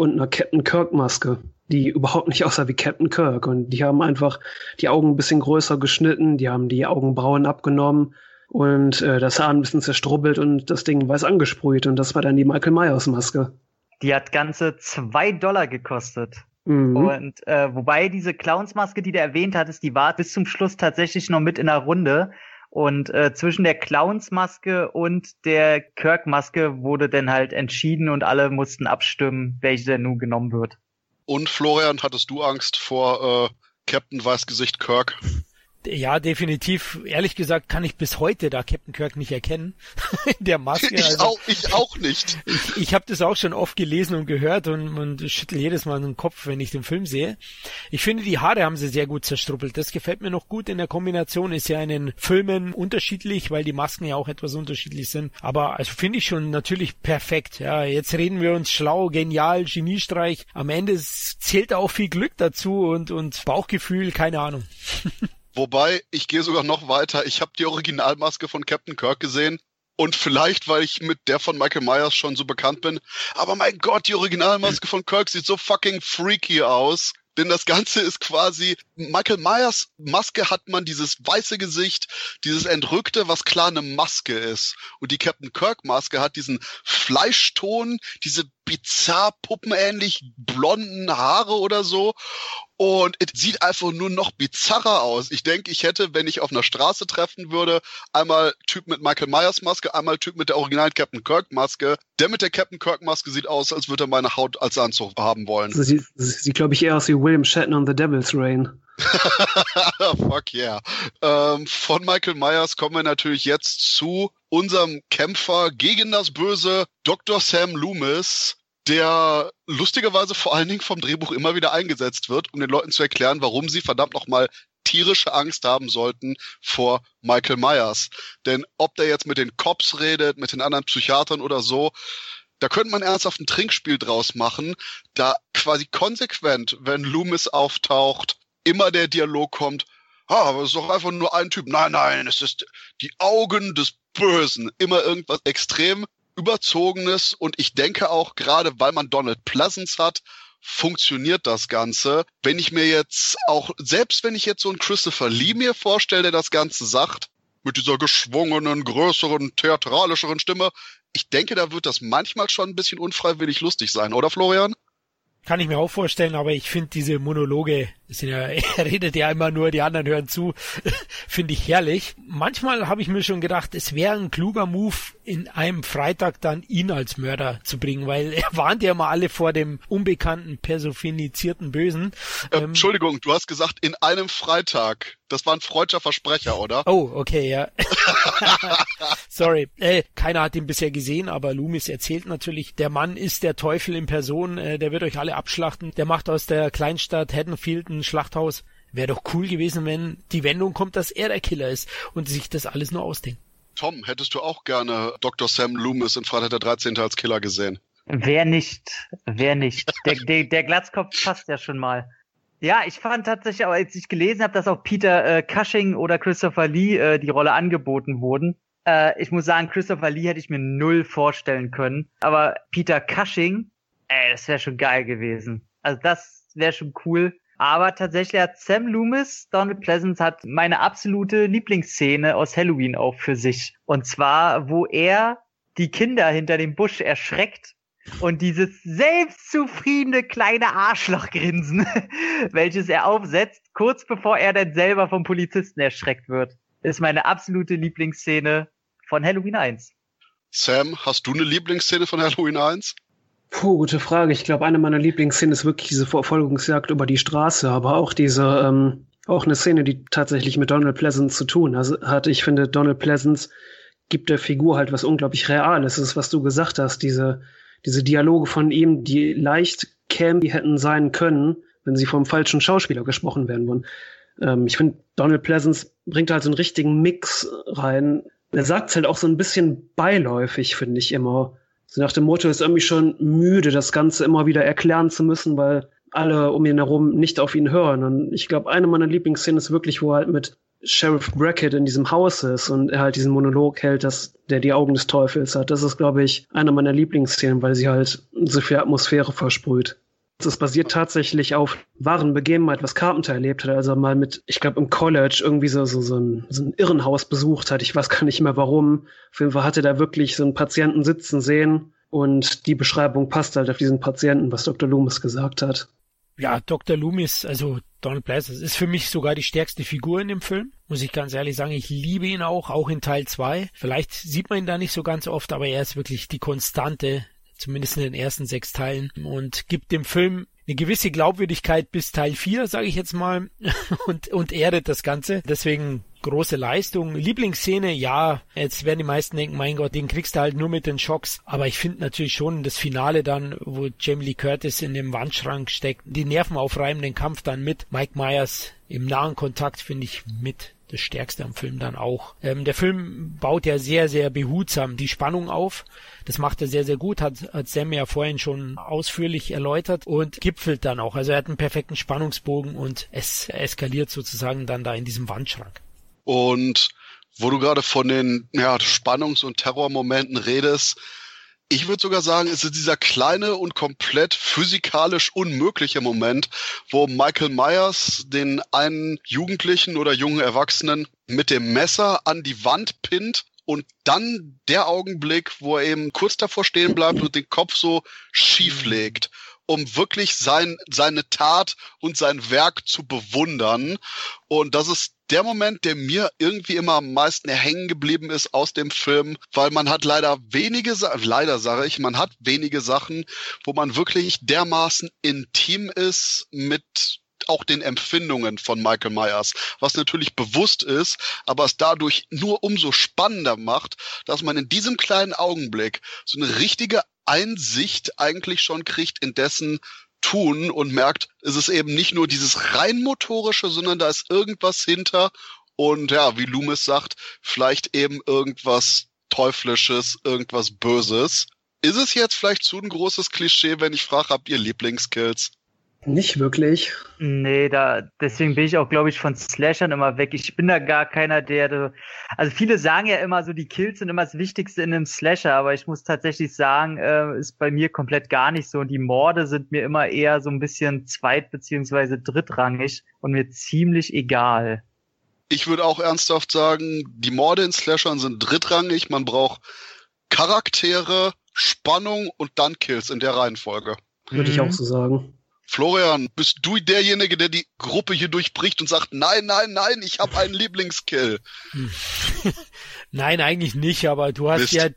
und eine Captain Kirk-Maske die überhaupt nicht aussah wie Captain Kirk. Und die haben einfach die Augen ein bisschen größer geschnitten, die haben die Augenbrauen abgenommen und äh, das Haar ein bisschen zerstrubbelt und das Ding weiß angesprüht. Und das war dann die Michael Myers Maske. Die hat ganze zwei Dollar gekostet. Mhm. Und äh, wobei diese Clownsmaske, die du erwähnt hattest, die war bis zum Schluss tatsächlich noch mit in der Runde. Und äh, zwischen der Clownsmaske und der Kirk-Maske wurde dann halt entschieden und alle mussten abstimmen, welche denn nun genommen wird. Und Florian, hattest du Angst vor äh, Captain Weißgesicht Kirk? Ja, definitiv. Ehrlich gesagt kann ich bis heute da Captain Kirk nicht erkennen. [laughs] In der Maske. Ich, Also, auch, ich auch nicht. ich ich habe das auch schon oft gelesen und gehört und, und schüttel jedes Mal den Kopf, wenn ich den Film sehe. Ich finde, die Haare haben sie sehr gut zerstruppelt. Das gefällt mir noch gut in der Kombination. Ist ja in den Filmen unterschiedlich, weil die Masken ja auch etwas unterschiedlich sind. Aber also finde ich schon natürlich perfekt. Ja, jetzt reden wir uns schlau, genial, Geniestreich. Am Ende zählt auch viel Glück dazu und, und Bauchgefühl, keine Ahnung. [laughs] Wobei, ich gehe sogar noch weiter. Ich habe die Originalmaske von Captain Kirk gesehen. Und vielleicht, weil ich mit der von Michael Myers schon so bekannt bin. Aber mein Gott, die Originalmaske von Kirk sieht so fucking freaky aus. Denn das Ganze ist quasi, Michael Myers Maske hat man dieses weiße Gesicht, dieses Entrückte, was klar eine Maske ist. Und die Captain Kirk Maske hat diesen Fleischton, diese bizarr puppenähnlich blonden Haare oder so. Und es sieht einfach nur noch bizarrer aus. Ich denke, ich hätte, wenn ich auf einer Straße treffen würde, einmal Typ mit Michael Myers Maske, einmal Typ mit der originalen Captain Kirk Maske. Der mit der Captain Kirk Maske sieht aus, als würde er meine Haut als Anzug haben wollen. Sie sieht, sie sieht glaube ich, eher aus wie William Shatner on The Devil's Reign. [laughs] Fuck yeah. Ähm, von Michael Myers kommen wir natürlich jetzt zu unserem Kämpfer gegen das Böse, Dr. Sam Loomis, der lustigerweise vor allen Dingen vom Drehbuch immer wieder eingesetzt wird, um den Leuten zu erklären, warum sie verdammt nochmal tierische Angst haben sollten vor Michael Myers. Denn ob der jetzt mit den Cops redet, mit den anderen Psychiatern oder so, da könnte man ernsthaft ein Trinkspiel draus machen, da quasi konsequent, wenn Loomis auftaucht, immer der Dialog kommt, ah, aber es ist doch einfach nur ein Typ. Nein, nein, es ist die Augen des Bösen. Immer irgendwas extrem überzogenes und ich denke auch gerade, weil man Donald Pleasance hat, funktioniert das Ganze. Wenn ich mir jetzt auch, selbst wenn ich jetzt so einen Christopher Lee mir vorstelle, der das Ganze sagt, mit dieser geschwungenen, größeren, theatralischeren Stimme, ich denke, da wird das manchmal schon ein bisschen unfreiwillig lustig sein, oder Florian? Kann ich mir auch vorstellen, aber ich finde diese Monologe, sind ja, [laughs] er redet ja immer nur, die anderen hören zu, [laughs] finde ich herrlich. Manchmal habe ich mir schon gedacht, es wäre ein kluger Move, in einem Freitag dann ihn als Mörder zu bringen, weil [laughs] er warnt ja mal alle vor dem unbekannten, personifizierten Bösen. Äh, Ähm, Entschuldigung, du hast gesagt, in einem Freitag. Das war ein freudscher Versprecher, oder? Oh, okay, ja. Sorry. Äh, keiner hat ihn bisher gesehen, aber Loomis erzählt natürlich, der Mann ist der Teufel in Person, äh, der wird euch alle abschlachten, der macht aus der Kleinstadt Haddonfield ein Schlachthaus. Wäre doch cool gewesen, wenn die Wendung kommt, dass er der Killer ist und sich das alles nur ausdenkt. Tom, hättest du auch gerne Dr. Sam Loomis in Freitag der 13. als Killer gesehen? Wer nicht? Wer nicht? Der, der, der Glatzkopf passt ja schon mal. Ja, ich fand tatsächlich, als ich gelesen habe, dass auch Peter äh, Cushing oder Christopher Lee äh, die Rolle angeboten wurden. Äh, ich muss sagen, Christopher Lee hätte ich mir null vorstellen können. Aber Peter Cushing, ey, das wäre schon geil gewesen. Also das wäre schon cool. Aber tatsächlich hat Sam Loomis, Donald Pleasance, hat meine absolute Lieblingsszene aus Halloween auch für sich. Und zwar, wo er die Kinder hinter dem Busch erschreckt und dieses selbstzufriedene kleine Arschlochgrinsen, [laughs] welches er aufsetzt, kurz bevor er dann selber vom Polizisten erschreckt wird, ist meine absolute Lieblingsszene von Halloween 1. Sam, hast du eine Lieblingsszene von Halloween 1? Puh, gute Frage. Ich glaube, eine meiner Lieblingsszenen ist wirklich diese Verfolgungsjagd über die Straße, aber auch diese, ähm, auch eine Szene, die tatsächlich mit Donald Pleasance zu tun hat. Ich finde, Donald Pleasance gibt der Figur halt was unglaublich Reales. Das ist, was du gesagt hast, diese, diese Dialoge von ihm, die leicht campy hätten sein können, wenn sie vom falschen Schauspieler gesprochen werden würden. Ähm, ich finde, Donald Pleasance bringt halt so einen richtigen Mix rein. Er sagt halt auch so ein bisschen beiläufig, finde ich immer. So nach dem Motto ist irgendwie schon müde, das Ganze immer wieder erklären zu müssen, weil alle um ihn herum nicht auf ihn hören. Und ich glaube, eine meiner Lieblingsszenen ist wirklich, wo er halt mit Sheriff Brackett in diesem Haus ist und er halt diesen Monolog hält, dass der die Augen des Teufels hat. Das ist, glaube ich, eine meiner Lieblingsszenen, weil sie halt so viel Atmosphäre versprüht. Das basiert tatsächlich auf wahren Begebenheit, was Carpenter erlebt hat. Also mal mit, ich glaube, im College irgendwie so, so, so, ein, so ein Irrenhaus besucht hat. Ich weiß gar nicht mehr warum. Auf jeden Fall hatte da wirklich so einen Patienten sitzen sehen, Und die Beschreibung passt halt auf diesen Patienten, was Dr. Loomis gesagt hat. Ja, Dr. Loomis, also Donald Pleasance, ist für mich sogar die stärkste Figur in dem Film. Muss ich ganz ehrlich sagen, ich liebe ihn auch, auch in Teil 2. Vielleicht sieht man ihn da nicht so ganz oft, aber er ist wirklich die Konstante, zumindest in den ersten sechs Teilen und gibt dem Film eine gewisse Glaubwürdigkeit bis Teil 4, sage ich jetzt mal, [laughs] und, und erdet das Ganze. Deswegen große Leistung. Lieblingsszene, ja, jetzt werden die meisten denken, mein Gott, den kriegst du halt nur mit den Schocks. Aber ich finde natürlich schon das Finale dann, wo Jamie Lee Curtis in dem Wandschrank steckt, die nervenaufreibenden Kampf dann mit Mike Myers im nahen Kontakt, finde ich mit das Stärkste am Film dann auch. Ähm, der Film baut ja sehr, sehr behutsam die Spannung auf. Das macht er sehr, sehr gut, hat, hat Sam ja vorhin schon ausführlich erläutert und gipfelt dann auch. Also er hat einen perfekten Spannungsbogen und es eskaliert sozusagen dann da in diesem Wandschrank. Und wo du gerade von den ja, Spannungs- und Terrormomenten redest, ich würde sogar sagen, es ist dieser kleine und komplett physikalisch unmögliche Moment, wo Michael Myers den einen Jugendlichen oder jungen Erwachsenen mit dem Messer an die Wand pinnt und dann der Augenblick, wo er eben kurz davor stehen bleibt und den Kopf so schief legt um wirklich sein, seine Tat und sein Werk zu bewundern. Und das ist der Moment, der mir irgendwie immer am meisten hängen geblieben ist aus dem Film, weil man hat leider wenige, leider sage ich, man hat wenige Sachen, wo man wirklich dermaßen intim ist mit auch den Empfindungen von Michael Myers, was natürlich bewusst ist, aber es dadurch nur umso spannender macht, dass man in diesem kleinen Augenblick so eine richtige Einsicht eigentlich schon kriegt in dessen Tun und merkt, es ist eben nicht nur dieses rein motorische, sondern da ist irgendwas hinter und ja, wie Loomis sagt, vielleicht eben irgendwas Teuflisches, irgendwas Böses. Ist es jetzt vielleicht zu ein großes Klischee, wenn ich frage, habt ihr Lieblingskills? Nicht wirklich. Nee, da, deswegen bin ich auch, glaube ich, von Slashern immer weg. Ich bin da gar keiner, der, also viele sagen ja immer so, die Kills sind immer das Wichtigste in einem Slasher, aber ich muss tatsächlich sagen, äh, ist bei mir komplett gar nicht so. Und die Morde sind mir immer eher so ein bisschen zweit- beziehungsweise drittrangig und mir ziemlich egal. Ich würde auch ernsthaft sagen, die Morde in Slashern sind drittrangig. Man braucht Charaktere, Spannung und dann Kills in der Reihenfolge. Würde mhm. ich auch so sagen. Florian, bist du derjenige, der die Gruppe hier durchbricht und sagt, nein, nein, nein, ich habe einen Lieblingskill? [laughs] nein, eigentlich nicht, aber du hast Mist. ja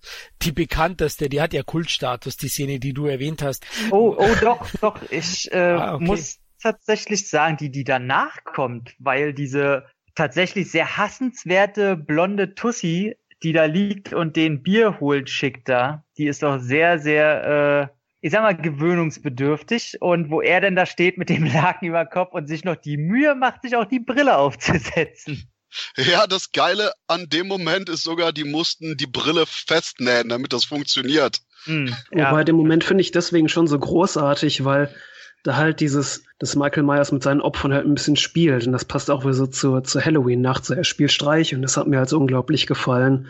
die bekannteste, die hat ja Kultstatus, die Szene, die du erwähnt hast. Oh, oh, doch, doch, ich äh, ah, okay. muss tatsächlich sagen, die, die danach kommt, weil diese tatsächlich sehr hassenswerte blonde Tussi, die da liegt und den Bier holt, schickt da, die ist doch sehr, sehr äh, ich sag mal, gewöhnungsbedürftig und wo er denn da steht mit dem [laughs] Laken über Kopf und sich noch die Mühe macht, sich auch die Brille aufzusetzen. Ja, das Geile an dem Moment ist sogar, die mussten die Brille festnähen, damit das funktioniert. Mhm, ja. Wobei den Moment finde ich deswegen schon so großartig, weil da halt dieses, dass Michael Myers mit seinen Opfern halt ein bisschen spielt. Und das passt auch wieder so zur, zur Halloween-Nacht. So, er spielt Streich und das hat mir halt so unglaublich gefallen.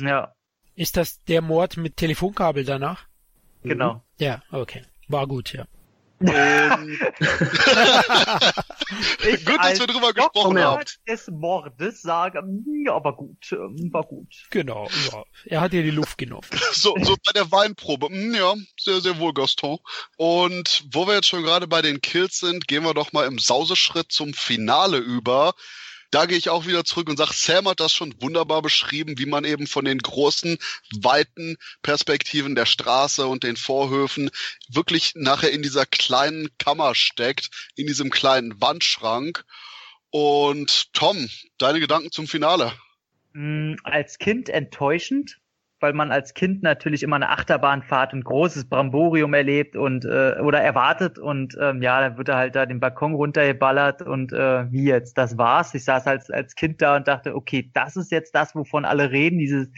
Ja. Ist das der Mord mit Telefonkabel danach? Genau. Mhm. Ja, okay. War gut, ja. [laughs] gut, dass wir drüber gesprochen haben. des Mordes sage, ja, war gut, ähm, war gut. Genau, ja. Er hat dir die Luft genommen. [laughs] so, so bei der Weinprobe. Hm, ja, sehr, sehr wohl, Gaston. Und wo wir jetzt schon gerade bei den Kills sind, gehen wir doch mal im Sauseschritt zum Finale über da gehe ich auch wieder zurück und sage, Sam hat das schon wunderbar beschrieben, wie man eben von den großen, weiten Perspektiven der Straße und den Vorhöfen wirklich nachher in dieser kleinen Kammer steckt, in diesem kleinen Wandschrank. Und Tom, deine Gedanken zum Finale? Mm, als Kind enttäuschend, weil man als Kind natürlich immer eine Achterbahnfahrt und großes Bramborium erlebt und äh, oder erwartet und ähm, ja, dann wird er halt da den Balkon runtergeballert und äh, wie jetzt, das war's. Ich saß als als Kind da und dachte, okay, das ist jetzt das, wovon alle reden, dieses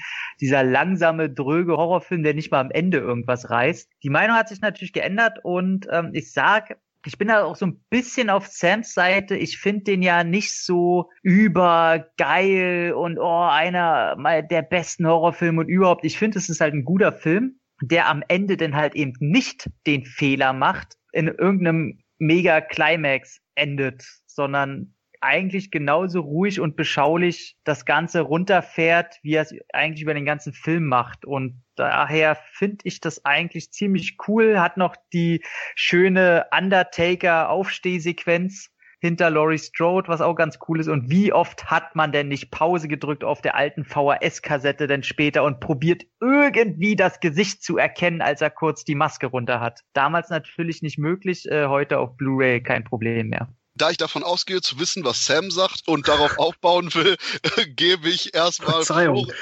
dieser langsame, dröge Horrorfilm, der nicht mal am Ende irgendwas reißt. Die Meinung hat sich natürlich geändert und ähm, ich sag, ich bin da auch so ein bisschen auf Sams Seite. Ich finde den ja nicht so übergeil und oh, einer der besten Horrorfilme und überhaupt. Ich finde, es ist halt ein guter Film, der am Ende dann halt eben nicht den Fehler macht, in irgendeinem mega Climax endet, sondern eigentlich genauso ruhig und beschaulich das Ganze runterfährt, wie er es eigentlich über den ganzen Film macht. Und daher finde ich das eigentlich ziemlich cool. Hat noch die schöne Undertaker-Aufstehsequenz hinter Laurie Strode, was auch ganz cool ist. Und wie oft hat man denn nicht Pause gedrückt auf der alten VHS-Kassette denn später und probiert irgendwie das Gesicht zu erkennen, als er kurz die Maske runter hat. Damals natürlich nicht möglich, äh, heute auf Blu-ray kein Problem mehr da ich davon ausgehe zu wissen, was Sam sagt und darauf aufbauen will, [laughs] gebe ich erstmal. Verzeihung.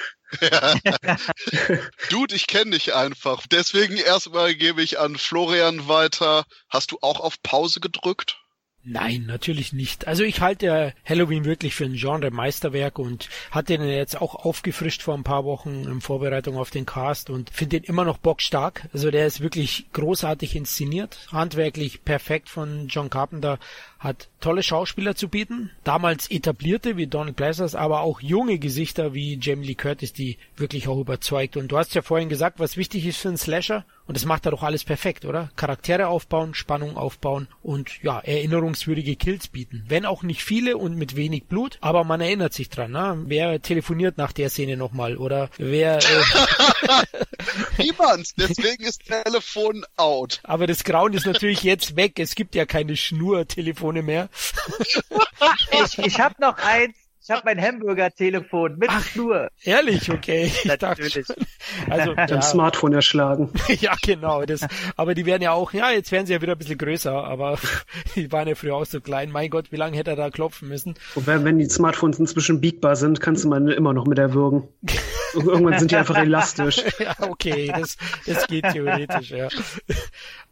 Dude, ich kenne dich einfach. Deswegen erstmal gebe ich an Florian weiter. Hast du auch auf Pause gedrückt? Nein, natürlich nicht. Also ich halte Halloween wirklich für ein Genre-Meisterwerk und hatte den jetzt auch aufgefrischt vor ein paar Wochen in Vorbereitung auf den Cast und finde den immer noch bockstark. Also der ist wirklich großartig inszeniert, handwerklich perfekt von John Carpenter, hat tolle Schauspieler zu bieten, damals etablierte wie Donald Pleasers, aber auch junge Gesichter wie Jamie Lee Curtis, die wirklich auch überzeugt. Und du hast ja vorhin gesagt, was wichtig ist für einen Slasher und das macht er doch alles perfekt, oder? Charaktere aufbauen, Spannung aufbauen und ja, erinnerungswürdige Kills bieten. Wenn auch nicht viele und mit wenig Blut, aber man erinnert sich dran. Ne? Wer telefoniert nach der Szene nochmal oder wer... Äh [laughs] Niemand, deswegen ist Telefon out. Aber das Grauen ist natürlich jetzt weg. Es gibt ja keine Schnurtelefone mehr. [laughs] ich ich habe noch eins, ich habe mein Hamburger-Telefon mit Ach, Schnur. Ehrlich, okay. [laughs] Ich Natürlich. Dachte, also [laughs] ja. Smartphone erschlagen. ja, genau. Das, aber die werden ja auch, ja, jetzt werden sie ja wieder ein bisschen größer, aber die waren ja früher auch so klein. Mein Gott, wie lange hätte er da klopfen müssen? Und wenn, wenn die Smartphones inzwischen biegbar sind, kannst du man immer noch mit erwürgen. Irgendwann sind die einfach elastisch. ja, okay, das, das geht theoretisch, ja.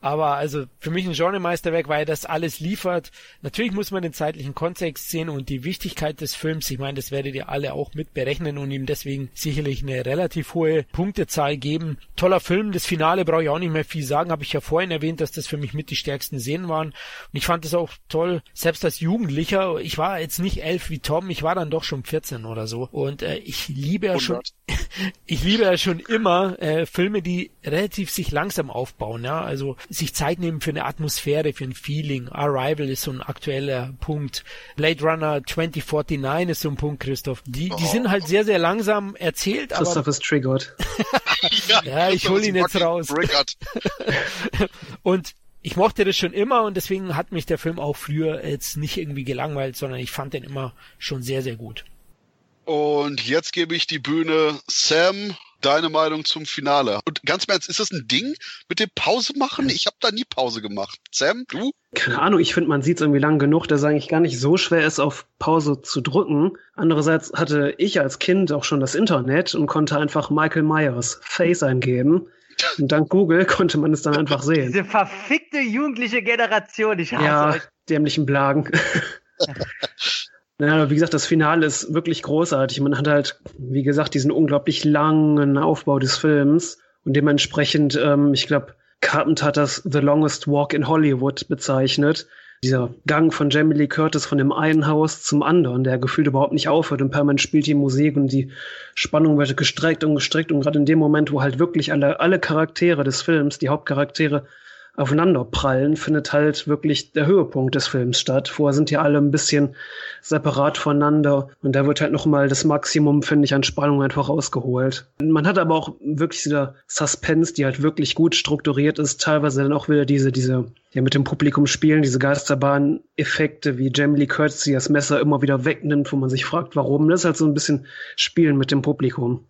Aber also für mich ein Genremeisterwerk, weil das alles liefert. Natürlich muss man den zeitlichen Kontext sehen und die Wichtigkeit des Films. Ich meine, das werdet ihr alle auch mit berechnen und ihm deswegen sicherlich eine relativ hohe Punktezahl geben. Toller Film. Das Finale brauche ich auch nicht mehr viel sagen. Habe ich ja vorhin erwähnt, dass das für mich mit die stärksten Szenen waren. Und ich fand es auch toll, selbst als Jugendlicher. Ich war jetzt nicht elf wie Tom. Ich war dann doch schon 14 oder so. Und äh, ich liebe ja schon, [laughs] ich liebe ja schon immer äh, Filme, die relativ sich langsam aufbauen. Ja, also sich Zeit nehmen für eine Atmosphäre, für ein Feeling. Arrival ist so ein aktueller Punkt. Blade Runner 2049 ist so ein Punkt, Christoph. Die, die sind halt sehr, sehr langsam erzählt. Christoph aber, ist triggered. [laughs] ja, ja, ich hole ihn jetzt raus. [laughs] und ich mochte das schon immer und deswegen hat mich der Film auch früher jetzt nicht irgendwie gelangweilt, sondern ich fand den immer schon sehr, sehr gut. Und jetzt gebe ich die Bühne Sam deine Meinung zum Finale? Und ganz im Ernst, ist das ein Ding mit dem Pause machen? Ich habe da nie Pause gemacht. Sam, du? Keine Ahnung, ich finde, man sieht es irgendwie lang genug, dass es eigentlich gar nicht so schwer ist, auf Pause zu drücken. Andererseits hatte ich als Kind auch schon das Internet und konnte einfach Michael Myers Face eingeben. Und dank Google [laughs] konnte man es dann einfach sehen. Diese verfickte jugendliche Generation, ich hasse ja, euch. dämlichen Blagen. [laughs] Naja, wie gesagt, das Finale ist wirklich großartig. Man hat halt, wie gesagt, diesen unglaublich langen Aufbau des Films und dementsprechend, ähm, ich glaube, Carpenter hat das The Longest Walk in Hollywood bezeichnet. Dieser Gang von Jamie Lee Curtis von dem einen Haus zum anderen, der gefühlt überhaupt nicht aufhört und permanent spielt die Musik und die Spannung wird gestreckt und gestreckt und gerade in dem Moment, wo halt wirklich alle, alle Charaktere des Films, die Hauptcharaktere, aufeinanderprallen, findet halt wirklich der Höhepunkt des Films statt. Vorher sind ja alle ein bisschen separat voneinander und da wird halt nochmal das Maximum, finde ich, an Spannung einfach rausgeholt. Man hat aber auch wirklich dieser Suspense, die halt wirklich gut strukturiert ist, teilweise dann auch wieder diese, diese, ja, mit dem Publikum spielen, diese Geisterbahn-Effekte, wie Jamie Lee Curtis das Messer immer wieder wegnimmt, wo man sich fragt, warum. Das ist halt so ein bisschen Spielen mit dem Publikum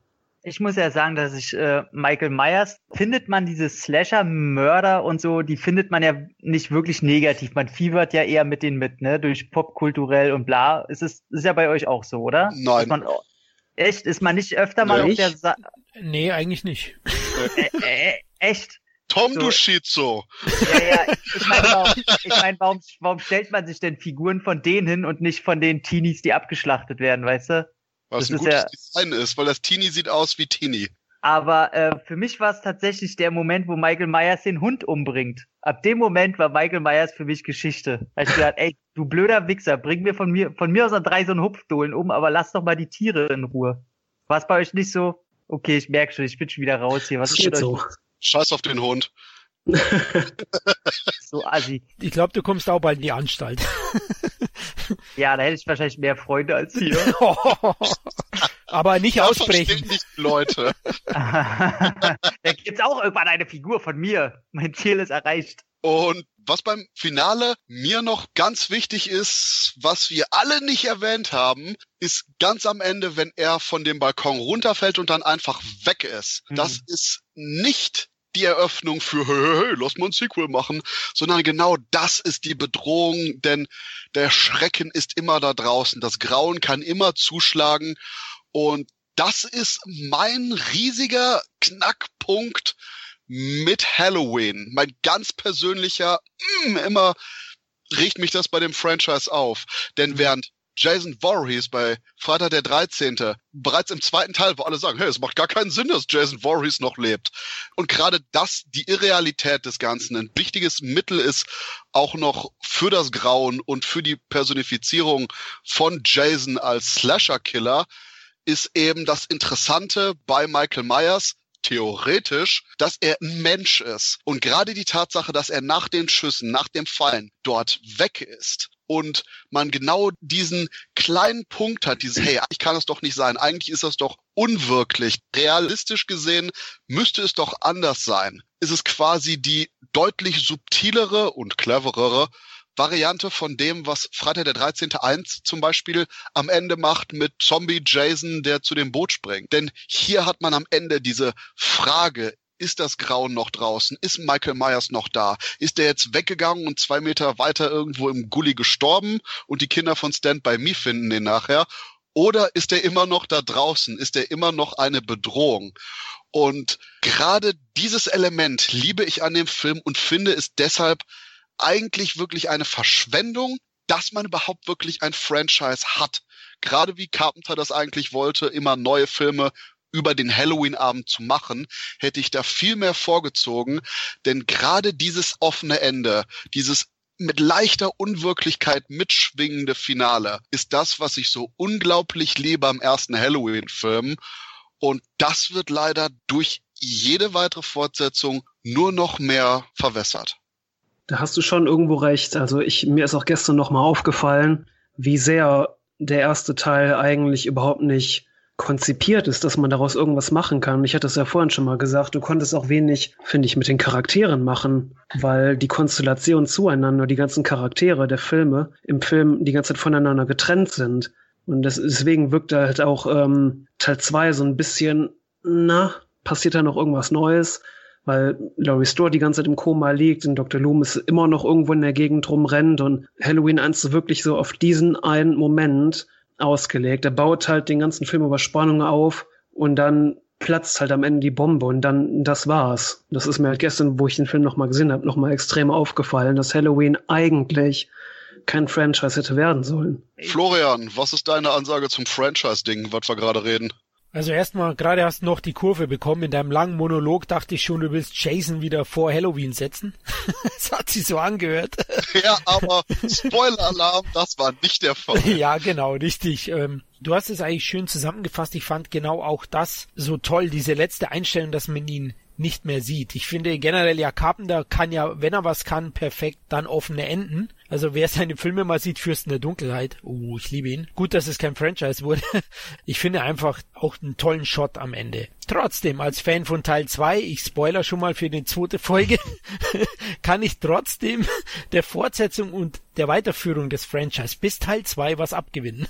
ich muss ja sagen, dass ich äh, Michael Myers findet man diese Slasher-Mörder und so, die findet man ja nicht wirklich negativ. Man fiebert ja eher mit denen mit, ne? Durch popkulturell und bla. Ist es ist ja bei euch auch so, oder? Nein. Man, echt? Ist man nicht öfter mal nee. auf der Sa Nee, eigentlich nicht. äh, äh, echt? Tom, so. du Schizo. Ja, ja, ich meine, warum, ich mein, warum, warum stellt man sich denn Figuren von denen hin und nicht von den Teenies, die abgeschlachtet werden, weißt du? Was das ein gutes ja, Design ist, weil das Teenie sieht aus wie Teenie. Aber äh, für mich war es tatsächlich der Moment, wo Michael Myers den Hund umbringt. Ab dem Moment war Michael Myers für mich Geschichte. Da ich gedacht, ey, du blöder Wichser, bring mir von mir, von mir aus an drei so einen Hupfdohlen um, aber lass doch mal die Tiere in Ruhe. War es bei euch nicht so? Okay, ich merke schon, ich bin schon wieder raus hier. Was ist so? Scheiß auf den Hund. [laughs] so assi. Ich glaube, du kommst auch bald in die Anstalt. [laughs] ja, da hätte ich wahrscheinlich mehr Freunde als [laughs] hier. Aber nicht da ausbrechen. Nicht Leute. da gibt's auch irgendwann eine Figur von mir. Mein Ziel ist erreicht. Und was beim Finale mir noch ganz wichtig ist, was wir alle nicht erwähnt haben, ist ganz am Ende, wenn er von dem Balkon runterfällt und dann einfach weg ist. Mhm. Das ist nicht die Eröffnung für, hey, hey, hey, lass mal ein Sequel machen, sondern genau das ist die Bedrohung, denn der Schrecken ist immer da draußen, das Grauen kann immer zuschlagen und das ist mein riesiger Knackpunkt mit Halloween. Mein ganz persönlicher, mm, immer riecht mich das bei dem Franchise auf. Denn mhm. während Jason Voorhees bei Freitag der 13. bereits im zweiten Teil, wo alle sagen, hey, es macht gar keinen Sinn, dass Jason Voorhees noch lebt. Und gerade das, die Irrealität des Ganzen, ein wichtiges Mittel ist auch noch für das Grauen und für die Personifizierung von Jason als Slasher-Killer, ist eben das Interessante bei Michael Myers, theoretisch, dass er ein Mensch ist. Und gerade die Tatsache, dass er nach den Schüssen, nach dem Fallen dort weg ist und man genau diesen kleinen Punkt hat, dieses, hey, ich kann es doch nicht sein, eigentlich ist das doch unwirklich. Realistisch gesehen müsste es doch anders sein. Ist es quasi die deutlich subtilere und cleverere Variante von dem, was Freitag der 13. 1 zum Beispiel am Ende macht mit Zombie Jason, der zu dem Boot springt. Denn hier hat man am Ende diese Frage, ist das Grauen noch draußen? Ist Michael Myers noch da? Ist der jetzt weggegangen und zwei Meter weiter irgendwo im Gully gestorben und die Kinder von Stand By Me finden den nachher? Oder ist er immer noch da draußen? Ist er immer noch eine Bedrohung? Und gerade dieses Element liebe ich an dem Film und finde es deshalb eigentlich wirklich eine Verschwendung, dass man überhaupt wirklich ein Franchise hat. Gerade wie Carpenter das eigentlich wollte, immer neue Filme über den Halloween-Abend zu machen, hätte ich da viel mehr vorgezogen. Denn gerade dieses offene Ende, dieses mit leichter Unwirklichkeit mitschwingende Finale ist das, was ich so unglaublich liebe am ersten Halloween-Film. Und das wird leider durch jede weitere Fortsetzung nur noch mehr verwässert. Da hast du schon irgendwo recht. Also ich, mir ist auch gestern nochmal aufgefallen, wie sehr der erste Teil eigentlich überhaupt nicht konzipiert ist, dass man daraus irgendwas machen kann. Ich hatte es ja vorhin schon mal gesagt, du konntest auch wenig, finde ich, mit den Charakteren machen, weil die Konstellation zueinander, die ganzen Charaktere der Filme im Film die ganze Zeit voneinander getrennt sind. Und das, deswegen wirkt halt auch ähm, Teil 2 so ein bisschen, na, passiert da noch irgendwas Neues? weil Laurie Store die ganze Zeit im Koma liegt und Dr. Loomis immer noch irgendwo in der Gegend rumrennt und Halloween 1 wirklich so auf diesen einen Moment ausgelegt. Er baut halt den ganzen Film über Spannung auf und dann platzt halt am Ende die Bombe und dann das war's. Das ist mir halt gestern, wo ich den Film nochmal gesehen habe, nochmal extrem aufgefallen, dass Halloween eigentlich kein Franchise hätte werden sollen. Florian, was ist deine Ansage zum Franchise-Ding, was wir gerade reden? Also erstmal, gerade hast du noch die Kurve bekommen. In deinem langen Monolog dachte ich schon, du willst Jason wieder vor Halloween setzen. [laughs] das hat sich so angehört. [laughs] ja, aber Spoiler-Alarm, das war nicht der Fall. [laughs] ja, genau, richtig. Ähm, du hast es eigentlich schön zusammengefasst. Ich fand genau auch das so toll, diese letzte Einstellung, dass man ihn nicht mehr sieht. Ich finde generell ja Carpenter kann ja, wenn er was kann, perfekt dann offene Enden. Also wer [laughs] seine Filme mal sieht, Fürsten der Dunkelheit. Oh, ich liebe ihn. Gut, dass es kein Franchise wurde. [laughs] Ich finde einfach auch einen tollen Shot am Ende. Trotzdem, als Fan von Teil 2, ich spoiler schon mal für die zweite Folge, [laughs] kann ich trotzdem der Fortsetzung und der Weiterführung des Franchise bis Teil 2 was abgewinnen.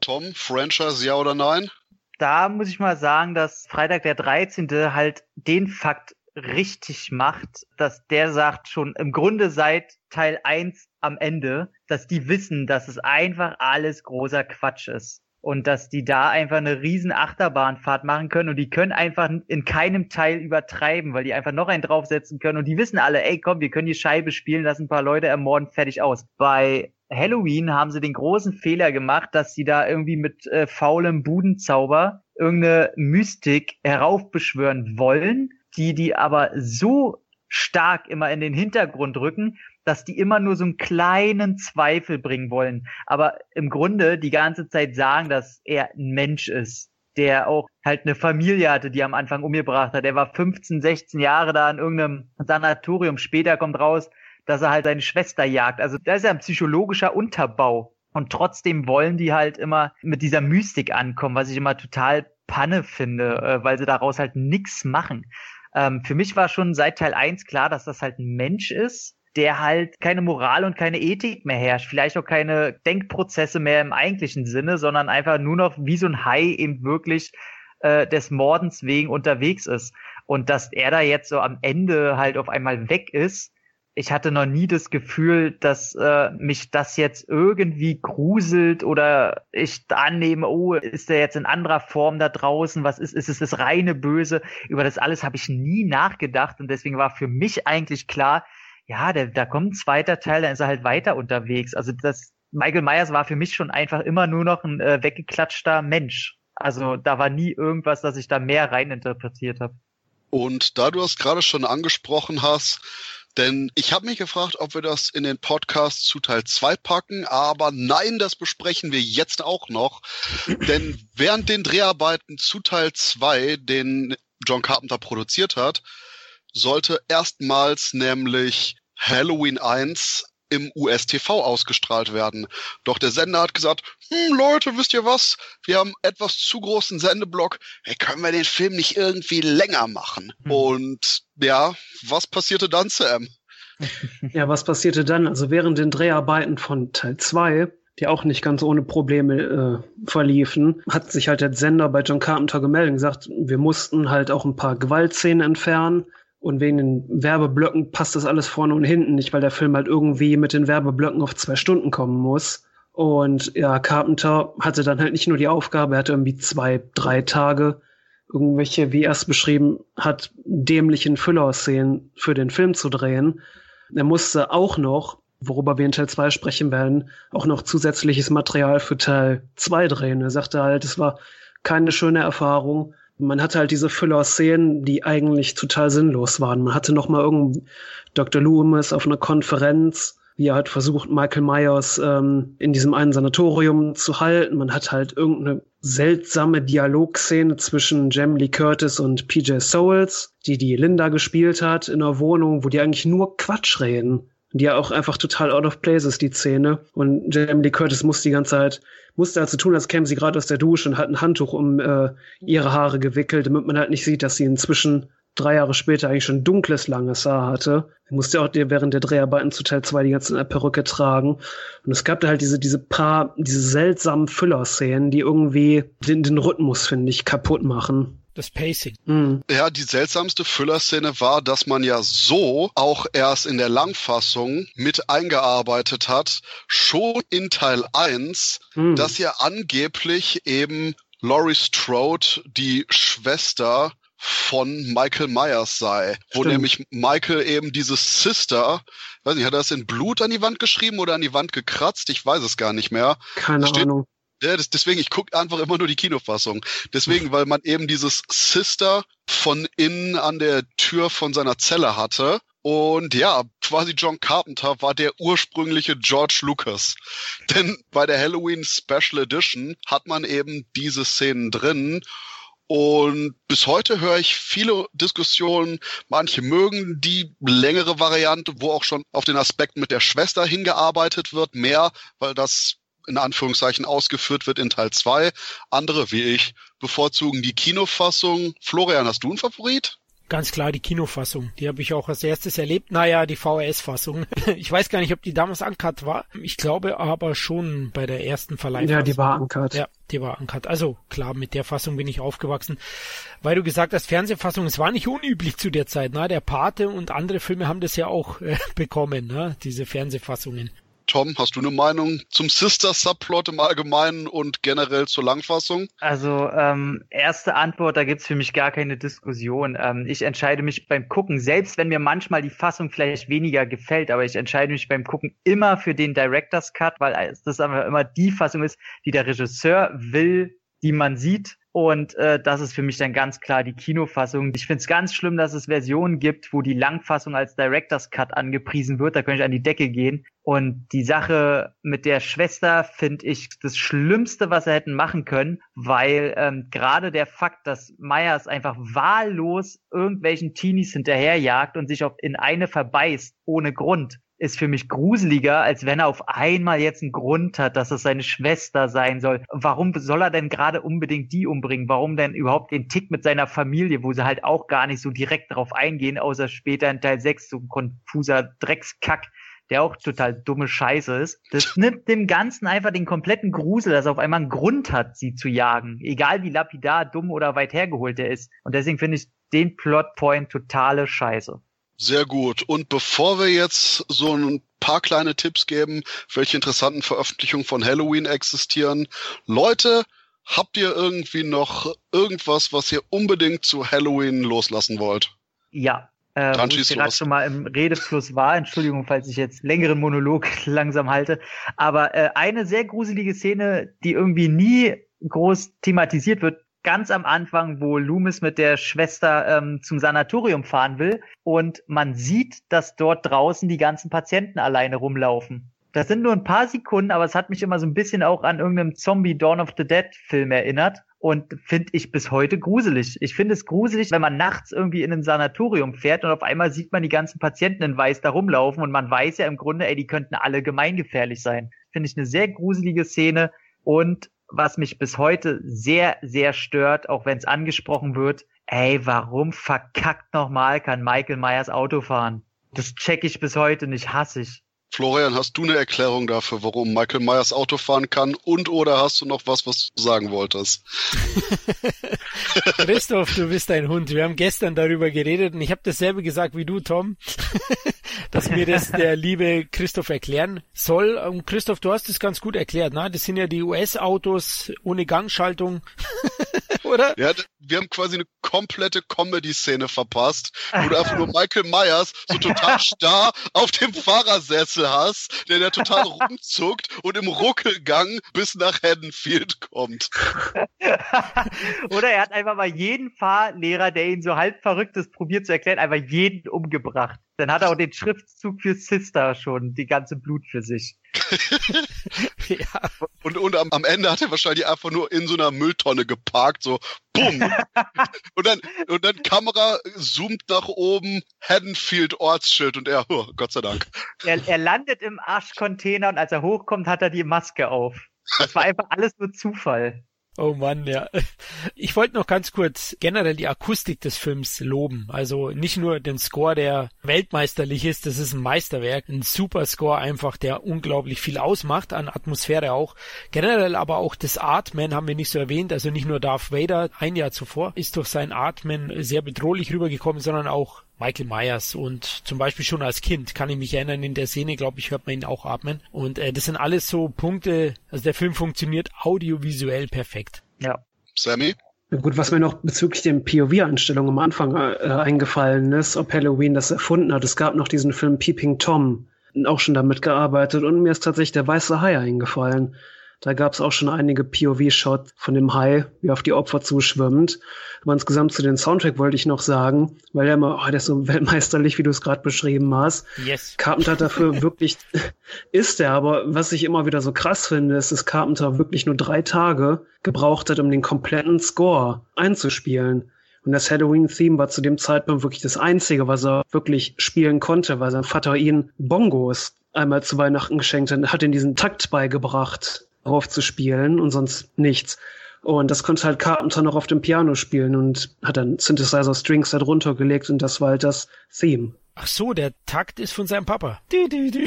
Tom, Franchise ja oder nein? Da muss ich mal sagen, dass Freitag der 13. halt den Fakt richtig macht, dass der sagt schon im Grunde seit Teil 1 am Ende, dass die wissen, dass es einfach alles großer Quatsch ist. Und dass die da einfach eine riesen Achterbahnfahrt machen können und die können einfach in keinem Teil übertreiben, weil die einfach noch einen draufsetzen können und die wissen alle, ey komm, wir können die Scheibe spielen, lassen ein paar Leute ermorden, fertig aus. Bei Halloween haben sie den großen Fehler gemacht, dass sie da irgendwie mit äh, faulem Budenzauber irgendeine Mystik heraufbeschwören wollen, die die aber so stark immer in den Hintergrund rücken, dass die immer nur so einen kleinen Zweifel bringen wollen, aber im Grunde die ganze Zeit sagen, dass er ein Mensch ist der auch halt eine Familie hatte, die am Anfang umgebracht hat. Der war 15, 16 Jahre da in irgendeinem Sanatorium. Später kommt raus, dass er halt seine Schwester jagt. Also da ist ja ein psychologischer Unterbau. Und trotzdem wollen die halt immer mit dieser Mystik ankommen, was ich immer total Panne finde, äh, weil sie daraus halt nichts machen. Ähm, für mich war schon seit Teil 1 klar, dass das halt ein Mensch ist, der halt keine Moral und keine Ethik mehr herrscht, vielleicht auch keine Denkprozesse mehr im eigentlichen Sinne, sondern einfach nur noch wie so ein Hai eben wirklich äh, des Mordens wegen unterwegs ist. Und dass er da jetzt so am Ende halt auf einmal weg ist, ich hatte noch nie das Gefühl, dass äh, mich das jetzt irgendwie gruselt oder ich annehme, oh, ist der jetzt in anderer Form da draußen? Was ist, ist es das reine Böse? Über das alles habe ich nie nachgedacht und deswegen war für mich eigentlich klar, ja, der, da kommt ein zweiter Teil, dann ist er halt weiter unterwegs. Also das Michael Myers war für mich schon einfach immer nur noch ein äh, weggeklatschter Mensch. Also da war nie irgendwas, dass ich da mehr reininterpretiert habe. Und da du es gerade schon angesprochen hast, denn ich habe mich gefragt, ob wir das in den Podcast zu Teil 2 packen, aber nein, das besprechen wir jetzt auch noch. Denn während den Dreharbeiten zu Teil 2, den John Carpenter produziert hat, sollte erstmals nämlich Halloween 1 im US-TV ausgestrahlt werden. Doch der Sender hat gesagt, hm, Leute, wisst ihr was? Wir haben etwas zu großen Sendeblock. Hey, können wir den Film nicht irgendwie länger machen? Hm. Und ja, was passierte dann, Sam? [laughs] Ja, was passierte dann? Also während den Dreharbeiten von Teil 2 die auch nicht ganz ohne Probleme äh, verliefen, hat sich halt der Sender bei John Carpenter gemeldet und gesagt, wir mussten halt auch ein paar Gewaltszenen entfernen. Und wegen den Werbeblöcken passt das alles vorne und hinten nicht, weil der Film halt irgendwie mit den Werbeblöcken auf zwei Stunden kommen muss. Und ja, Carpenter hatte dann halt nicht nur die Aufgabe, er hatte irgendwie zwei, drei Tage, irgendwelche, wie er es beschrieben hat, dämlichen Füller-Szenen für den Film zu drehen. Er musste auch noch, worüber wir in Teil 2 sprechen werden, auch noch zusätzliches Material für Teil 2 drehen. Er sagte halt, es war keine schöne Erfahrung. Man hatte halt diese Füller-Szenen, die eigentlich total sinnlos waren. Man hatte noch mal irgendeinen Dr. Loomis auf einer Konferenz, wie er hat versucht, Michael Myers ähm, in diesem einen Sanatorium zu halten. Man hat halt irgendeine seltsame Dialogszene zwischen Jamie Lee Curtis und PJ Souls, die die Linda gespielt hat in einer Wohnung, wo die eigentlich nur Quatsch reden. Die ja auch einfach total out of place ist, die Szene. Und Jamie Lee Curtis muss die ganze Zeit, musste halt so tun, als käme sie gerade aus der Dusche und hat ein Handtuch um äh, ihre Haare gewickelt, damit man halt nicht sieht, dass sie inzwischen drei Jahre später eigentlich schon dunkles, langes Haar hatte. Musste auch während der Dreharbeiten zu Teil 2 die ganze Perücke tragen. Und es gab da halt diese, diese paar, diese seltsamen Füller-Szenen, die irgendwie den, den Rhythmus, finde ich, kaputt machen das Pacing. Mhm. Ja, die seltsamste Füllerszene war, dass man ja so auch erst in der Langfassung mit eingearbeitet hat, schon in Teil 1, mhm. dass ja angeblich eben Laurie Strode, die Schwester von Michael Myers sei, wo Stimmt. nämlich Michael eben dieses Sister, weiß nicht, hat er das in Blut an die Wand geschrieben oder an die Wand gekratzt? Ich weiß es gar nicht mehr. Keine Steht, Ahnung. Ja, das, deswegen, ich gucke einfach immer nur die Kinofassung. Deswegen, weil man eben dieses Sister von innen an der Tür von seiner Zelle hatte. Und ja, quasi John Carpenter war der ursprüngliche George Lucas. [laughs] Denn bei der Halloween Special Edition hat man eben diese Szenen drin. Und bis heute höre ich viele Diskussionen. Manche mögen die längere Variante, wo auch schon auf den Aspekt mit der Schwester hingearbeitet wird, mehr, weil das in Anführungszeichen ausgeführt wird in Teil 2. Andere, wie ich, bevorzugen die Kinofassung. Florian, hast du einen Favorit? Ganz klar die Kinofassung. Die habe ich auch als erstes erlebt. Naja, die VHS-Fassung. [laughs] Ich weiß gar nicht, ob die damals uncut war. Ich glaube aber schon bei der ersten Verleihung. Ja, die war uncut. Ja, die war uncut. Also klar, mit der Fassung bin ich aufgewachsen. Weil du gesagt hast, Fernsehfassung, es war nicht unüblich zu der Zeit. Ne? Der Pate und andere Filme haben das ja auch äh, [laughs] bekommen, ne? diese Fernsehfassungen. Tom, hast du eine Meinung zum Sister-Subplot im Allgemeinen und generell zur Langfassung? Also, ähm, erste Antwort, da gibt's für mich gar keine Diskussion. Ähm, ich entscheide mich beim Gucken, selbst wenn mir manchmal die Fassung vielleicht weniger gefällt, aber ich entscheide mich beim Gucken immer für den Director's Cut, weil das einfach immer die Fassung ist, die der Regisseur will, die man sieht Und äh, das ist für mich dann ganz klar die Kinofassung. Ich finde es ganz schlimm, dass es Versionen gibt, wo die Langfassung als Director's Cut angepriesen wird. Da könnte ich an die Decke gehen. Und die Sache mit der Schwester finde ich das Schlimmste, was sie hätten machen können, weil ähm, gerade der Fakt, dass Myers einfach wahllos irgendwelchen Teenies hinterherjagt und sich auf in eine verbeißt ohne Grund, ist für mich gruseliger, als wenn er auf einmal jetzt einen Grund hat, dass es seine Schwester sein soll. Warum soll er denn gerade unbedingt die umbringen? Warum denn überhaupt den Tick mit seiner Familie, wo sie halt auch gar nicht so direkt darauf eingehen, außer später in Teil 6 so ein konfuser Dreckskack, der auch total dumme Scheiße ist. Das nimmt dem Ganzen einfach den kompletten Grusel, dass er auf einmal einen Grund hat, sie zu jagen. Egal wie lapidar, dumm oder weit hergeholt er ist. Und deswegen finde ich den Plotpoint totale Scheiße. Sehr gut. Und bevor wir jetzt so ein paar kleine Tipps geben, welche interessanten Veröffentlichungen von Halloween existieren, Leute, habt ihr irgendwie noch irgendwas, was ihr unbedingt zu Halloween loslassen wollt? Ja. Äh, Dann wo ich gerade schon mal im Redefluss war, Entschuldigung, falls ich jetzt längeren Monolog [laughs] langsam halte, aber äh, eine sehr gruselige Szene, die irgendwie nie groß thematisiert wird, ganz am Anfang, wo Loomis mit der Schwester ähm, zum Sanatorium fahren will und man sieht, dass dort draußen die ganzen Patienten alleine rumlaufen. Das sind nur ein paar Sekunden, aber es hat mich immer so ein bisschen auch an irgendeinem Zombie Dawn of the Dead Film erinnert und finde ich bis heute gruselig. Ich finde es gruselig, wenn man nachts irgendwie in ein Sanatorium fährt und auf einmal sieht man die ganzen Patienten in Weiß da rumlaufen und man weiß ja im Grunde, ey, die könnten alle gemeingefährlich sein. Finde ich eine sehr gruselige Szene und was mich bis heute sehr, sehr stört, auch wenn es angesprochen wird. Ey, warum verkackt nochmal kann Michael Myers Auto fahren? Das check ich bis heute nicht, hasse ich. Florian, hast du eine Erklärung dafür, warum Michael Myers Auto fahren kann? Und oder hast du noch was, was du sagen wolltest? [laughs] Christoph, du bist ein Hund. Wir haben gestern darüber geredet und ich habe dasselbe gesagt wie du, Tom, [laughs] dass mir das der liebe Christoph erklären soll. Und Christoph, du hast es ganz gut erklärt. Ne? Das sind ja die US-Autos ohne Gangschaltung. [laughs] oder? Ja, wir haben quasi eine komplette Comedy-Szene verpasst, wo du einfach nur Michael Myers so total [laughs] starr auf dem Fahrersessel hast, der da total [laughs] rumzuckt und im Ruckelgang bis nach Haddonfield kommt. [laughs] oder er hat einfach mal jeden Fahrlehrer, der ihn so halb verrückt ist, probiert zu erklären, einfach jeden umgebracht. Dann hat er auch den Schriftzug für Sister schon, die ganze Blut für sich. [laughs] ja. Und, und am, am, Ende hat er wahrscheinlich einfach nur in so einer Mülltonne geparkt, so bumm. [laughs] und dann und dann Kamera zoomt nach oben, Haddonfield Ortsschild und er, oh, Gott sei Dank. Er, er landet im Arschcontainer und als er hochkommt, hat er die Maske auf. Das war einfach alles nur Zufall. Oh Mann, ja. Ich wollte noch ganz kurz generell die Akustik des Films loben. Also nicht nur den Score, der weltmeisterlich ist, das ist ein Meisterwerk, ein super Score einfach, der unglaublich viel ausmacht, an Atmosphäre auch. Generell aber auch das Atmen haben wir nicht so erwähnt, also nicht nur Darth Vader ein Jahr zuvor ist durch sein Atmen sehr bedrohlich rübergekommen, sondern auch Michael Myers und zum Beispiel schon als Kind kann ich mich erinnern, in der Szene, glaube ich, hört man ihn auch atmen. Und äh, das sind alles so Punkte, also der Film funktioniert audiovisuell perfekt. Ja. Sammy? Gut, was mir noch bezüglich den POV-Einstellungen am Anfang äh, eingefallen ist, ob Halloween das erfunden hat. Es gab noch diesen Film Peeping Tom, auch schon damit gearbeitet und mir ist tatsächlich der weiße Hai eingefallen. Da gab es auch schon einige POV-Shots von dem Hai, wie auf die Opfer zuschwimmend. Aber insgesamt zu den Soundtrack wollte ich noch sagen, weil der immer, oh, der ist so [laughs] weltmeisterlich, wie du es gerade beschrieben hast. Yes. Carpenter dafür [laughs] wirklich, [laughs] ist er, aber was ich immer wieder so krass finde, ist, dass Carpenter wirklich nur drei Tage gebraucht hat, um den kompletten Score einzuspielen. Und das Halloween-Theme war zu dem Zeitpunkt wirklich das Einzige, was er wirklich spielen konnte, weil sein Vater ihn Bongos einmal zu Weihnachten geschenkt hat, hat ihn diesen Takt beigebracht aufzuspielen und sonst nichts. Und das konnte halt Carpenter noch auf dem Piano spielen und hat dann Synthesizer Strings da drunter gelegt und das war halt das Theme. Ach so, der Takt ist von seinem Papa. Du, du, du.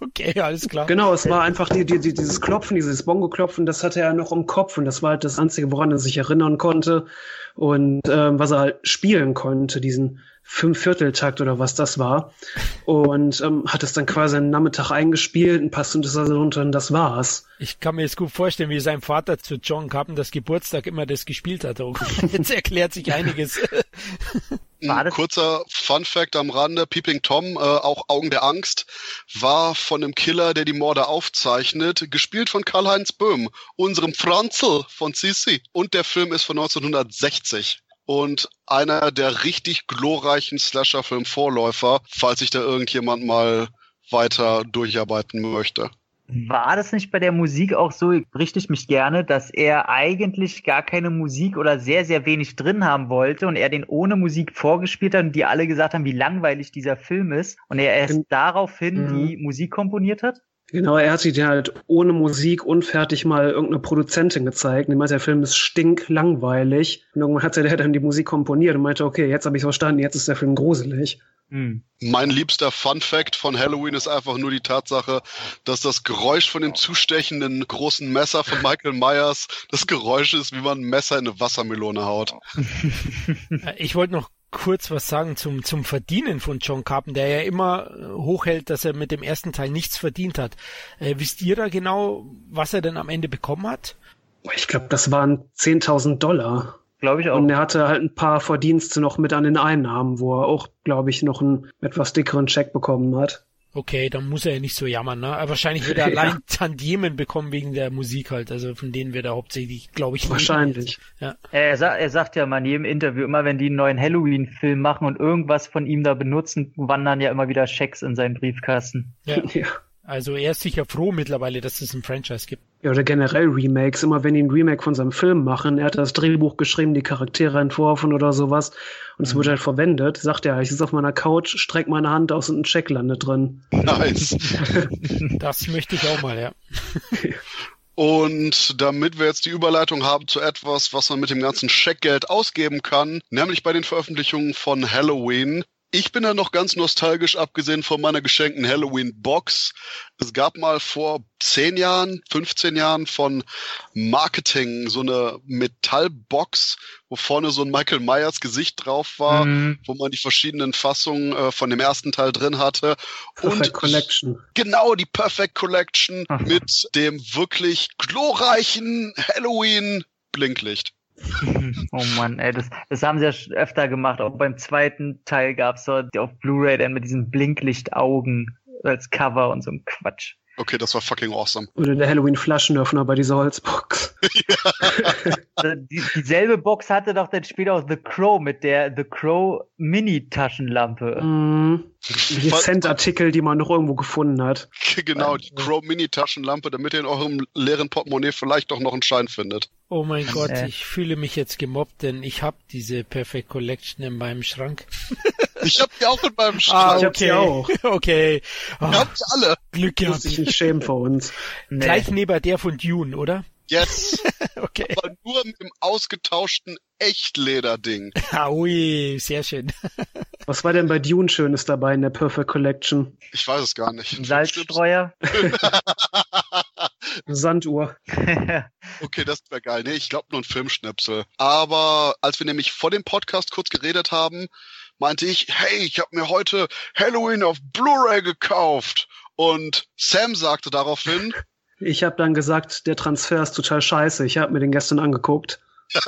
okay, alles klar. Genau, es war einfach die, die, die, dieses Klopfen, dieses Bongo-Klopfen, das hatte er noch im Kopf und das war halt das Einzige, woran er sich erinnern konnte und ähm, was er halt spielen konnte, diesen Fünfvierteltakt oder was das war. Und ähm, hat es dann quasi einen Nachmittag eingespielt, ein paar Synthesizer runter und das war's. Ich kann mir jetzt gut vorstellen, wie sein Vater zu John Carpenters Geburtstag immer das gespielt hat. [laughs] jetzt erklärt sich einiges. Ein kurzer Fun Fact am Rande, Peeping Tom, äh, auch Augen der Angst, war von einem Killer, der die Morde aufzeichnet, gespielt von Karl-Heinz Böhm, unserem Franzl von Sisi. Und der Film ist von 1960 und einer der richtig glorreichen Slasher-Film-Vorläufer, falls sich da irgendjemand mal weiter durcharbeiten möchte. War das nicht bei der Musik auch so, richte ich mich gerne, dass er eigentlich gar keine Musik oder sehr, sehr wenig drin haben wollte und er den ohne Musik vorgespielt hat und die alle gesagt haben, wie langweilig dieser Film ist und er erst daraufhin mhm. die Musik komponiert hat? Genau, er hat sich halt ohne Musik unfertig mal irgendeine Produzentin gezeigt. Und meinte, der Film ist stinklangweilig. Und irgendwann hat er dann die Musik komponiert und meinte, okay, jetzt habe ich verstanden, jetzt ist der Film gruselig. Hm. Mein liebster Fun Fact von Halloween ist einfach nur die Tatsache, dass das Geräusch von dem zustechenden großen Messer von Michael Myers das Geräusch ist, wie man ein Messer in eine Wassermelone haut. [laughs] Ich wollte noch kurz was sagen zum, zum Verdienen von John Carpenter, der ja immer hochhält, dass er mit dem ersten Teil nichts verdient hat. Äh, wisst ihr da genau, was er denn am Ende bekommen hat? Ich glaube, das waren 10.000 Dollar. Glaube ich auch. Und er hatte halt ein paar Verdienste noch mit an den Einnahmen, wo er auch, glaube ich, noch einen etwas dickeren Check bekommen hat. Okay, dann muss er ja nicht so jammern, ne? Aber wahrscheinlich wird er [laughs] allein ja. Tantiemen bekommen wegen der Musik halt. Also von denen wird er hauptsächlich, glaube ich, Wahrscheinlich. Ja. Er, sagt, er sagt ja mal in jedem Interview, immer wenn die einen neuen Halloween-Film machen und irgendwas von ihm da benutzen, wandern ja immer wieder Schecks in seinen Briefkasten. Ja. [laughs] ja. Also er ist sicher froh mittlerweile, dass es ein Franchise gibt. Ja, oder generell Remakes. Immer wenn die ein Remake von seinem Film machen, er hat das Drehbuch geschrieben, die Charaktere entworfen oder sowas und es mhm. wird halt verwendet, sagt er, ich sitze auf meiner Couch, streck meine Hand aus und ein Check landet drin. Nice. [laughs] das möchte ich auch mal, ja. [laughs] Und damit wir jetzt die Überleitung haben zu etwas, was man mit dem ganzen Scheckgeld ausgeben kann, nämlich bei den Veröffentlichungen von Halloween, ich bin da noch ganz nostalgisch, abgesehen von meiner geschenkten Halloween-Box. Es gab mal vor 10 Jahren, 15 Jahren von Marketing so eine Metallbox, wo vorne so ein Michael Myers Gesicht drauf war, mhm. wo man die verschiedenen Fassungen äh, von dem ersten Teil drin hatte. Perfect Und Collection. Genau, die Perfect Collection Ach. mit dem wirklich glorreichen Halloween Blinklicht. [laughs] oh Mann, ey, das, das haben sie ja öfter gemacht. Auch beim zweiten Teil gab's so auf Blu-ray dann mit diesen Blinklichtaugen als Cover und so ein Quatsch. Okay, das war fucking awesome. Oder der Halloween-Flaschenöffner bei dieser Holzbox. [laughs] Die, dieselbe Box hatte doch dann später auch The Crow mit der The Crow Mini-Taschenlampe. Mm, die Cent-Artikel, die man noch irgendwo gefunden hat. Genau, die Crow Mini-Taschenlampe, damit ihr in eurem leeren Portemonnaie vielleicht doch noch einen Schein findet. Oh mein Gott, äh. ich fühle mich jetzt gemobbt, denn ich habe diese Perfect Collection in meinem Schrank. [laughs] Ich hab die auch in meinem Schrank. [laughs] Ah, okay. Ich auch. Okay. Oh, Wir haben die alle. Glück gehabt. Ich nicht schämen vor uns. [laughs] Nee. Gleich neben der von Dune, oder? Yes. okay. Aber nur mit dem ausgetauschten Echtleder-Ding. Ah, ui, sehr schön. Was war denn bei Dune Schönes dabei in der Perfect Collection? Ich weiß es gar nicht. Ein Salzstreuer. Sanduhr. [laughs] okay, das wäre geil. Nee, ich glaube nur ein Filmschnipsel. Aber als wir nämlich vor dem Podcast kurz geredet haben, meinte ich, hey, ich habe mir heute Halloween auf Blu-ray gekauft. Und Sam sagte daraufhin, [laughs] ich habe dann gesagt, der Transfer ist total scheiße. Ich habe mir den gestern angeguckt. [laughs]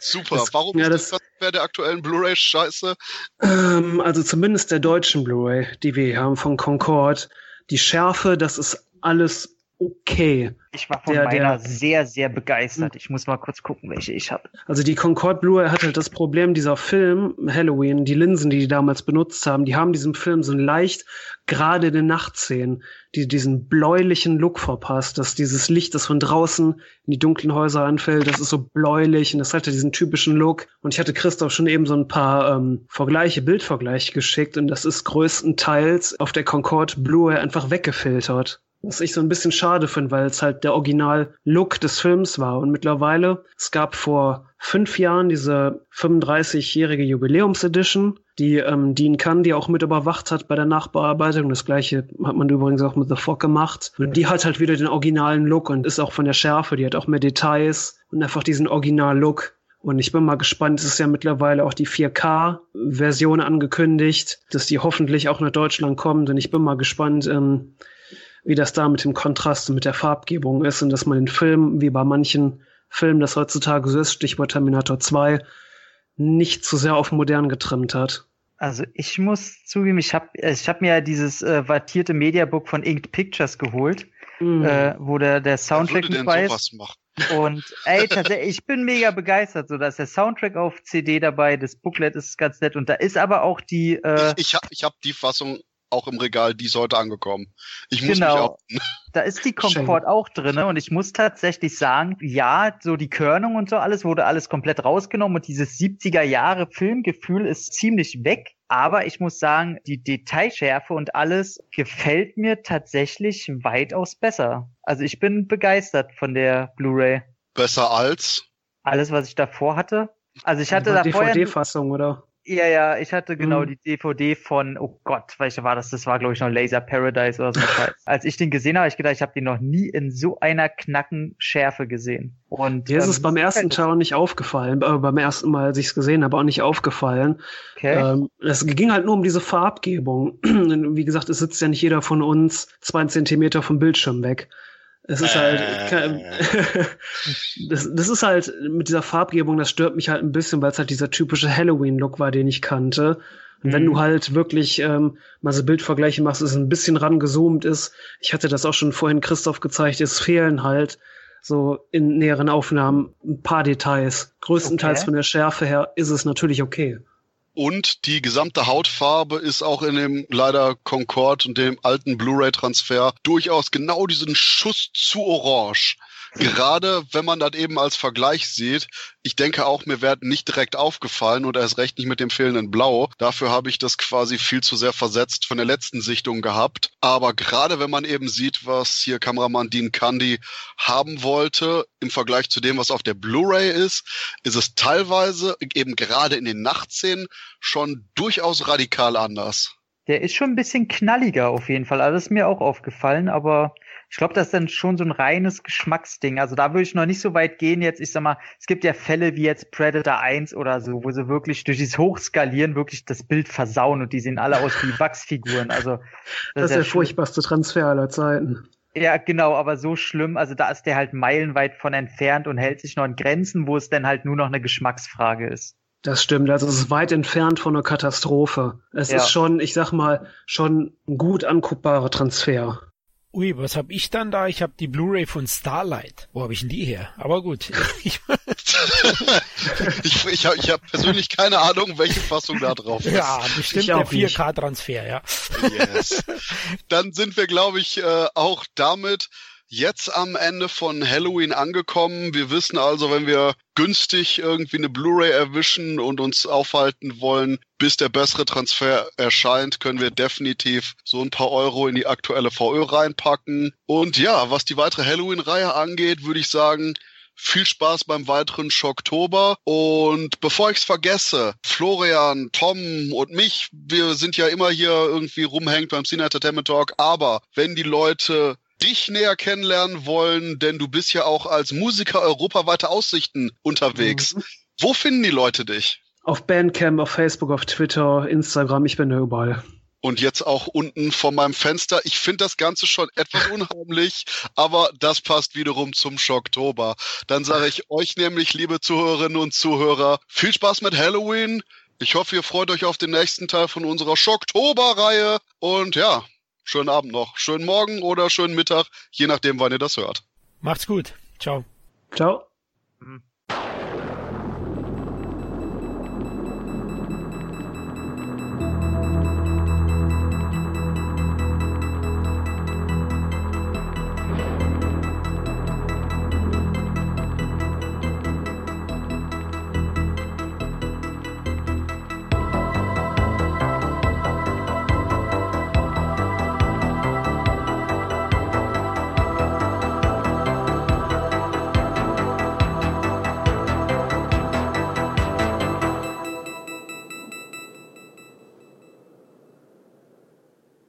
Super. Das, Warum ja, ist das bei der aktuellen Blu-ray scheiße? Ähm, also zumindest der deutschen Blu-ray, die wir haben von Concord. Die Schärfe, das ist alles okay. Ich war von der, meiner der, sehr, sehr begeistert. Ich muss mal kurz gucken, welche ich habe. Also die Concorde Blu-ray hat halt das Problem, dieser Film, Halloween, die Linsen, die die damals benutzt haben, die haben diesem Film so leicht gerade in den Nachtszenen, die diesen bläulichen Look verpasst, dass dieses Licht, das von draußen in die dunklen Häuser anfällt, das ist so bläulich und das hat ja diesen typischen Look. Und ich hatte Christoph schon eben so ein paar ähm, Vergleiche, Bildvergleiche geschickt und das ist größtenteils auf der Concorde Blu-ray einfach weggefiltert. Was ich so ein bisschen schade finde, weil es halt der Original-Look des Films war. Und mittlerweile, es gab vor fünf Jahren diese 35-jährige Jubiläumsedition, die ähm, Dean Kann, die auch mit überwacht hat bei der Nachbearbeitung. Das gleiche hat man übrigens auch mit The Fog gemacht. Und die hat halt wieder den originalen Look und ist auch von der Schärfe, die hat auch mehr Details und einfach diesen Original-Look. Und ich bin mal gespannt, es ist ja mittlerweile auch die 4K-Version angekündigt, dass die hoffentlich auch nach Deutschland kommt. Und ich bin mal gespannt, ähm, wie das da mit dem Kontrast und mit der Farbgebung ist und dass man den Film, wie bei manchen Filmen das heutzutage so ist, Stichwort Terminator 2, nicht zu sehr auf modern getrimmt hat. Also ich muss zugeben, ich habe ich hab mir ja dieses äh, wattierte Mediabook von Inked Pictures geholt, mm. äh, wo der, der Soundtrack mit bei ist. Und ey, tatsächlich, [laughs] ich bin mega begeistert, so dass der Soundtrack auf CD dabei, das Booklet ist ganz nett und da ist aber auch die. Äh, ich ich habe ich hab die Fassung auch im Regal, die ist heute angekommen. Ich muss genau. mich auch. [laughs] Da ist die Komfort auch drinne und ich muss tatsächlich sagen, ja, so die Körnung und so alles wurde alles komplett rausgenommen und dieses 70er Jahre Filmgefühl ist ziemlich weg. Aber ich muss sagen, die Detailschärfe und alles gefällt mir tatsächlich weitaus besser. Also ich bin begeistert von der Blu-ray. Besser als? Alles, was ich davor hatte. Also ich hatte da DVD-Fassung, oder? Ja, ja, ich hatte genau mhm. die DVD von, oh Gott, welche war das? Das war, glaube ich, noch Laser Paradise oder so. [laughs] Als ich den gesehen habe, ich gedacht, ich habe den noch nie in so einer knacken Schärfe gesehen. Und mir ähm, ist es beim ersten Teil auch nicht aufgefallen, äh, beim ersten Mal, als ich es gesehen habe, auch nicht aufgefallen. Okay. Ähm, es ging halt nur um diese Farbgebung. [clears throat] Wie gesagt, es sitzt ja nicht jeder von uns zwei Zentimeter vom Bildschirm weg. Es ist halt, äh. [laughs] das, das ist halt mit dieser Farbgebung, das stört mich halt ein bisschen, weil es halt dieser typische Halloween-Look war, den ich kannte. Und wenn du mhm. halt wirklich ähm, mal so Bildvergleiche machst, es ein bisschen rangezoomt ist, ich hatte das auch schon vorhin Christoph gezeigt, es fehlen halt so in näheren Aufnahmen ein paar Details. Größtenteils okay. von der Schärfe her ist es natürlich okay. Und die gesamte Hautfarbe ist auch in dem leider Concorde und dem alten Blu-ray-Transfer durchaus genau diesen Schuss zu orange. Gerade wenn man das eben als Vergleich sieht, ich denke auch, mir wäre nicht direkt aufgefallen oder erst recht nicht mit dem fehlenden Blau. Dafür habe ich das quasi viel zu sehr versetzt von der letzten Sichtung gehabt. Aber gerade wenn man eben sieht, was hier Kameramann Dean Candy haben wollte, im Vergleich zu dem, was auf der Blu-ray ist, ist es teilweise eben gerade in den Nachtszenen schon durchaus radikal anders. Der ist schon ein bisschen knalliger auf jeden Fall. Also ist mir auch aufgefallen, aber ich glaube, das ist dann schon so ein reines Geschmacksding. Also da würde ich noch nicht so weit gehen jetzt. Ich sag mal, es gibt ja Fälle wie jetzt Predator 1 oder so, wo sie wirklich durch dieses Hochskalieren wirklich das Bild versauen und die sehen alle aus wie [laughs] Wachsfiguren. Also das, das ist der furchtbarste Transfer aller Zeiten. Ja, genau, aber so schlimm, also da ist der halt meilenweit von entfernt und hält sich noch in Grenzen, wo es dann halt nur noch eine Geschmacksfrage ist. Das stimmt, also es ist weit entfernt von einer Katastrophe. Es ja. ist schon, ich sag mal, schon ein gut anguckbarer Transfer. Ui, was hab ich dann da? Ich habe die Blu-ray von Starlight. Wo habe ich denn die her? Aber gut. [laughs] ich ich habe ich hab persönlich keine Ahnung, welche Fassung da drauf ist. Ja, bestimmt der 4K-Transfer, ja. Yes. Dann sind wir, glaube ich, äh, auch damit jetzt am Ende von Halloween angekommen. Wir wissen also, wenn wir günstig irgendwie eine Blu-ray erwischen und uns aufhalten wollen, bis der bessere Transfer erscheint, können wir definitiv so ein paar Euro in die aktuelle VÖ reinpacken. Und ja, was die weitere Halloween-Reihe angeht, würde ich sagen, viel Spaß beim weiteren Schocktober. Und bevor ich es vergesse, Florian, Tom und mich, wir sind ja immer hier irgendwie rumhängt beim Cine Entertainment Talk. Aber wenn die Leute dich näher kennenlernen wollen, denn du bist ja auch als Musiker europaweite Aussichten unterwegs. Mhm. Wo finden die Leute dich? Auf Bandcamp, auf Facebook, auf Twitter, Instagram, ich bin da überall. Und jetzt auch unten vor meinem Fenster. Ich finde das Ganze schon etwas [laughs] unheimlich, aber das passt wiederum zum Schocktober. Dann sage ich euch nämlich, liebe Zuhörerinnen und Zuhörer, viel Spaß mit Halloween. Ich hoffe, ihr freut euch auf den nächsten Teil von unserer Schocktober-Reihe. Und ja, schönen Abend noch, schönen Morgen oder schönen Mittag, je nachdem, wann ihr das hört. Macht's gut. Ciao. Ciao. Mhm.